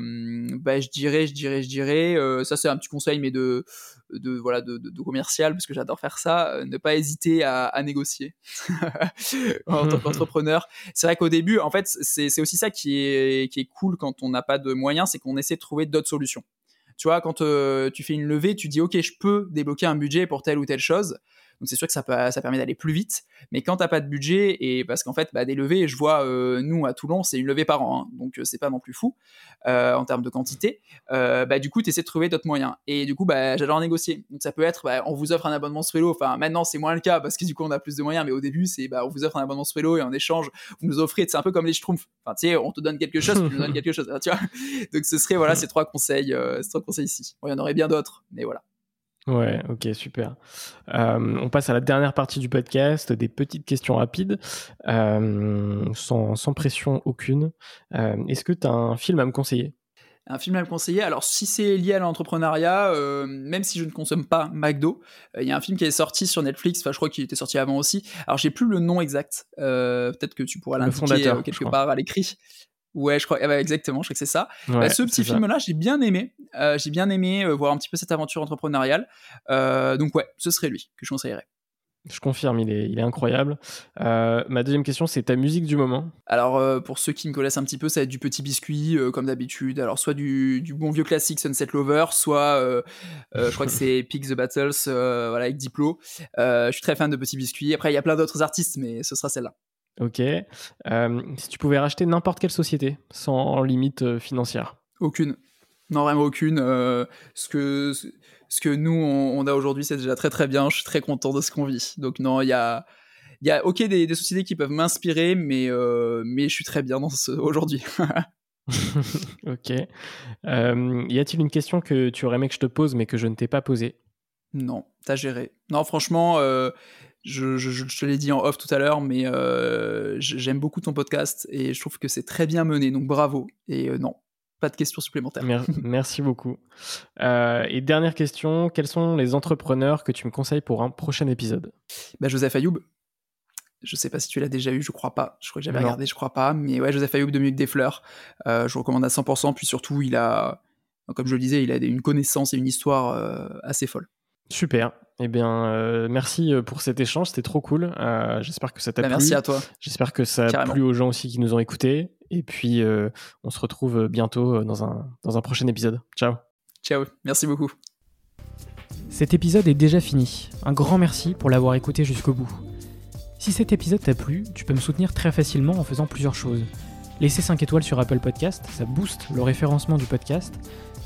bah, je dirais, je dirais, je dirais, euh, ça c'est un petit conseil, mais de, de voilà, de, de, commercial, parce que j'adore faire ça, euh, ne pas hésiter à, à négocier en tant qu'entrepreneur. C'est vrai qu'au début, en fait, c'est aussi ça qui est, qui est cool quand on n'a pas de moyens, c'est qu'on essaie de trouver d'autres solutions. Tu vois, quand tu fais une levée, tu dis, OK, je peux débloquer un budget pour telle ou telle chose. Donc c'est sûr que ça, ça permet d'aller plus vite. Mais quand t'as pas de budget, et parce qu'en fait, bah, des levées, je vois, euh, nous à Toulon, c'est une levée par an, hein. donc euh, c'est pas non plus fou euh, en termes de quantité. bah, du coup, tu essaies de trouver d'autres moyens. Et du coup, bah, j'adore négocier. Donc ça peut être, bah, on vous offre un abonnement vélo. Enfin, maintenant, c'est moins le cas parce que du coup, on a plus de moyens. Mais au début, c'est, bah, on vous offre un abonnement vélo et en échange, vous nous offrez, c'est un peu comme les schtroumpfs. Enfin, tu sais, on te donne quelque chose, tu nous donnes quelque chose. Tu vois donc ce serait, voilà, ces trois conseils, ces trois conseils ici. il y en aurait bien d'autres, mais voilà. Ouais, ok, super. Euh, on passe à la dernière partie du podcast, des petites questions rapides, euh, sans, sans, pression aucune. Euh, est-ce que tu as un film à me conseiller? Un film à me conseiller? Alors, si c'est lié à l'entrepreneuriat, même si je ne consomme pas McDo, il y a un film qui est sorti sur Netflix. Enfin, je crois qu'il était sorti avant aussi. Alors, j'ai plus le nom exact. Peut-être que tu pourras l'indiquer quelque part à l'écrit. Ouais, je crois, ah bah, exactement, je crois que c'est ça. Bah, ce petit film-là, j'ai bien aimé. Euh, j'ai bien aimé euh, voir un petit peu cette aventure entrepreneuriale. Euh, donc ouais, ce serait lui que je conseillerais. Je confirme, il est, il est incroyable. Ma deuxième question, c'est ta musique du moment. Alors, pour ceux qui me connaissent un petit peu, ça va être du petit biscuit, comme d'habitude. Alors, soit du, du, bon vieux classique Sunset Lover, soit, je crois que c'est Pick the Battles, voilà, avec Diplo. je suis très fan de petit biscuit. Après, il y a plein d'autres artistes, mais ce sera celle-là. Ok. si tu pouvais racheter n'importe quelle société, sans limite financière Aucune. Non, vraiment aucune. ce que ce que nous, on, a aujourd'hui, c'est déjà très très bien. Je suis très content de ce qu'on vit. Donc non, il y a, il y a ok des, sociétés qui peuvent m'inspirer, mais, euh, mais je suis très bien dans ce, aujourd'hui. ok. Euh, y a-t-il une question que tu aurais aimé que je te pose, mais que je ne t'ai pas posée? Non, t'as géré. Non, franchement, euh, je, je, te l'ai dit en off tout à l'heure, mais j'aime beaucoup ton podcast et je trouve que c'est très bien mené, donc bravo. Et non, pas de questions supplémentaires. Merci beaucoup. Euh, et dernière question, quels sont les entrepreneurs que tu me conseilles pour un prochain épisode? Bah, Joseph Ayoub. Je sais pas si tu l'as déjà eu, je crois pas. Je crois que j'avais regardé, je crois pas. Mais ouais, Joseph Ayoub de Mieux des Fleurs, euh, je recommande à 100%. Puis surtout, il a, comme je le disais, il a une connaissance et une histoire euh, assez folle. Super. Eh bien, euh, merci euh, pour cet échange, c'était trop cool. Euh, j'espère que ça t'a bah, plu. Merci à toi. J'espère que ça a plu aux gens aussi qui nous ont écoutés. Et puis, on se retrouve bientôt dans un, dans un prochain épisode. Ciao. Ciao, merci beaucoup. Cet épisode est déjà fini. Un grand merci pour l'avoir écouté jusqu'au bout. Si cet épisode t'a plu, tu peux me soutenir très facilement en faisant plusieurs choses. Laisser 5 étoiles sur Apple Podcast, ça booste le référencement du podcast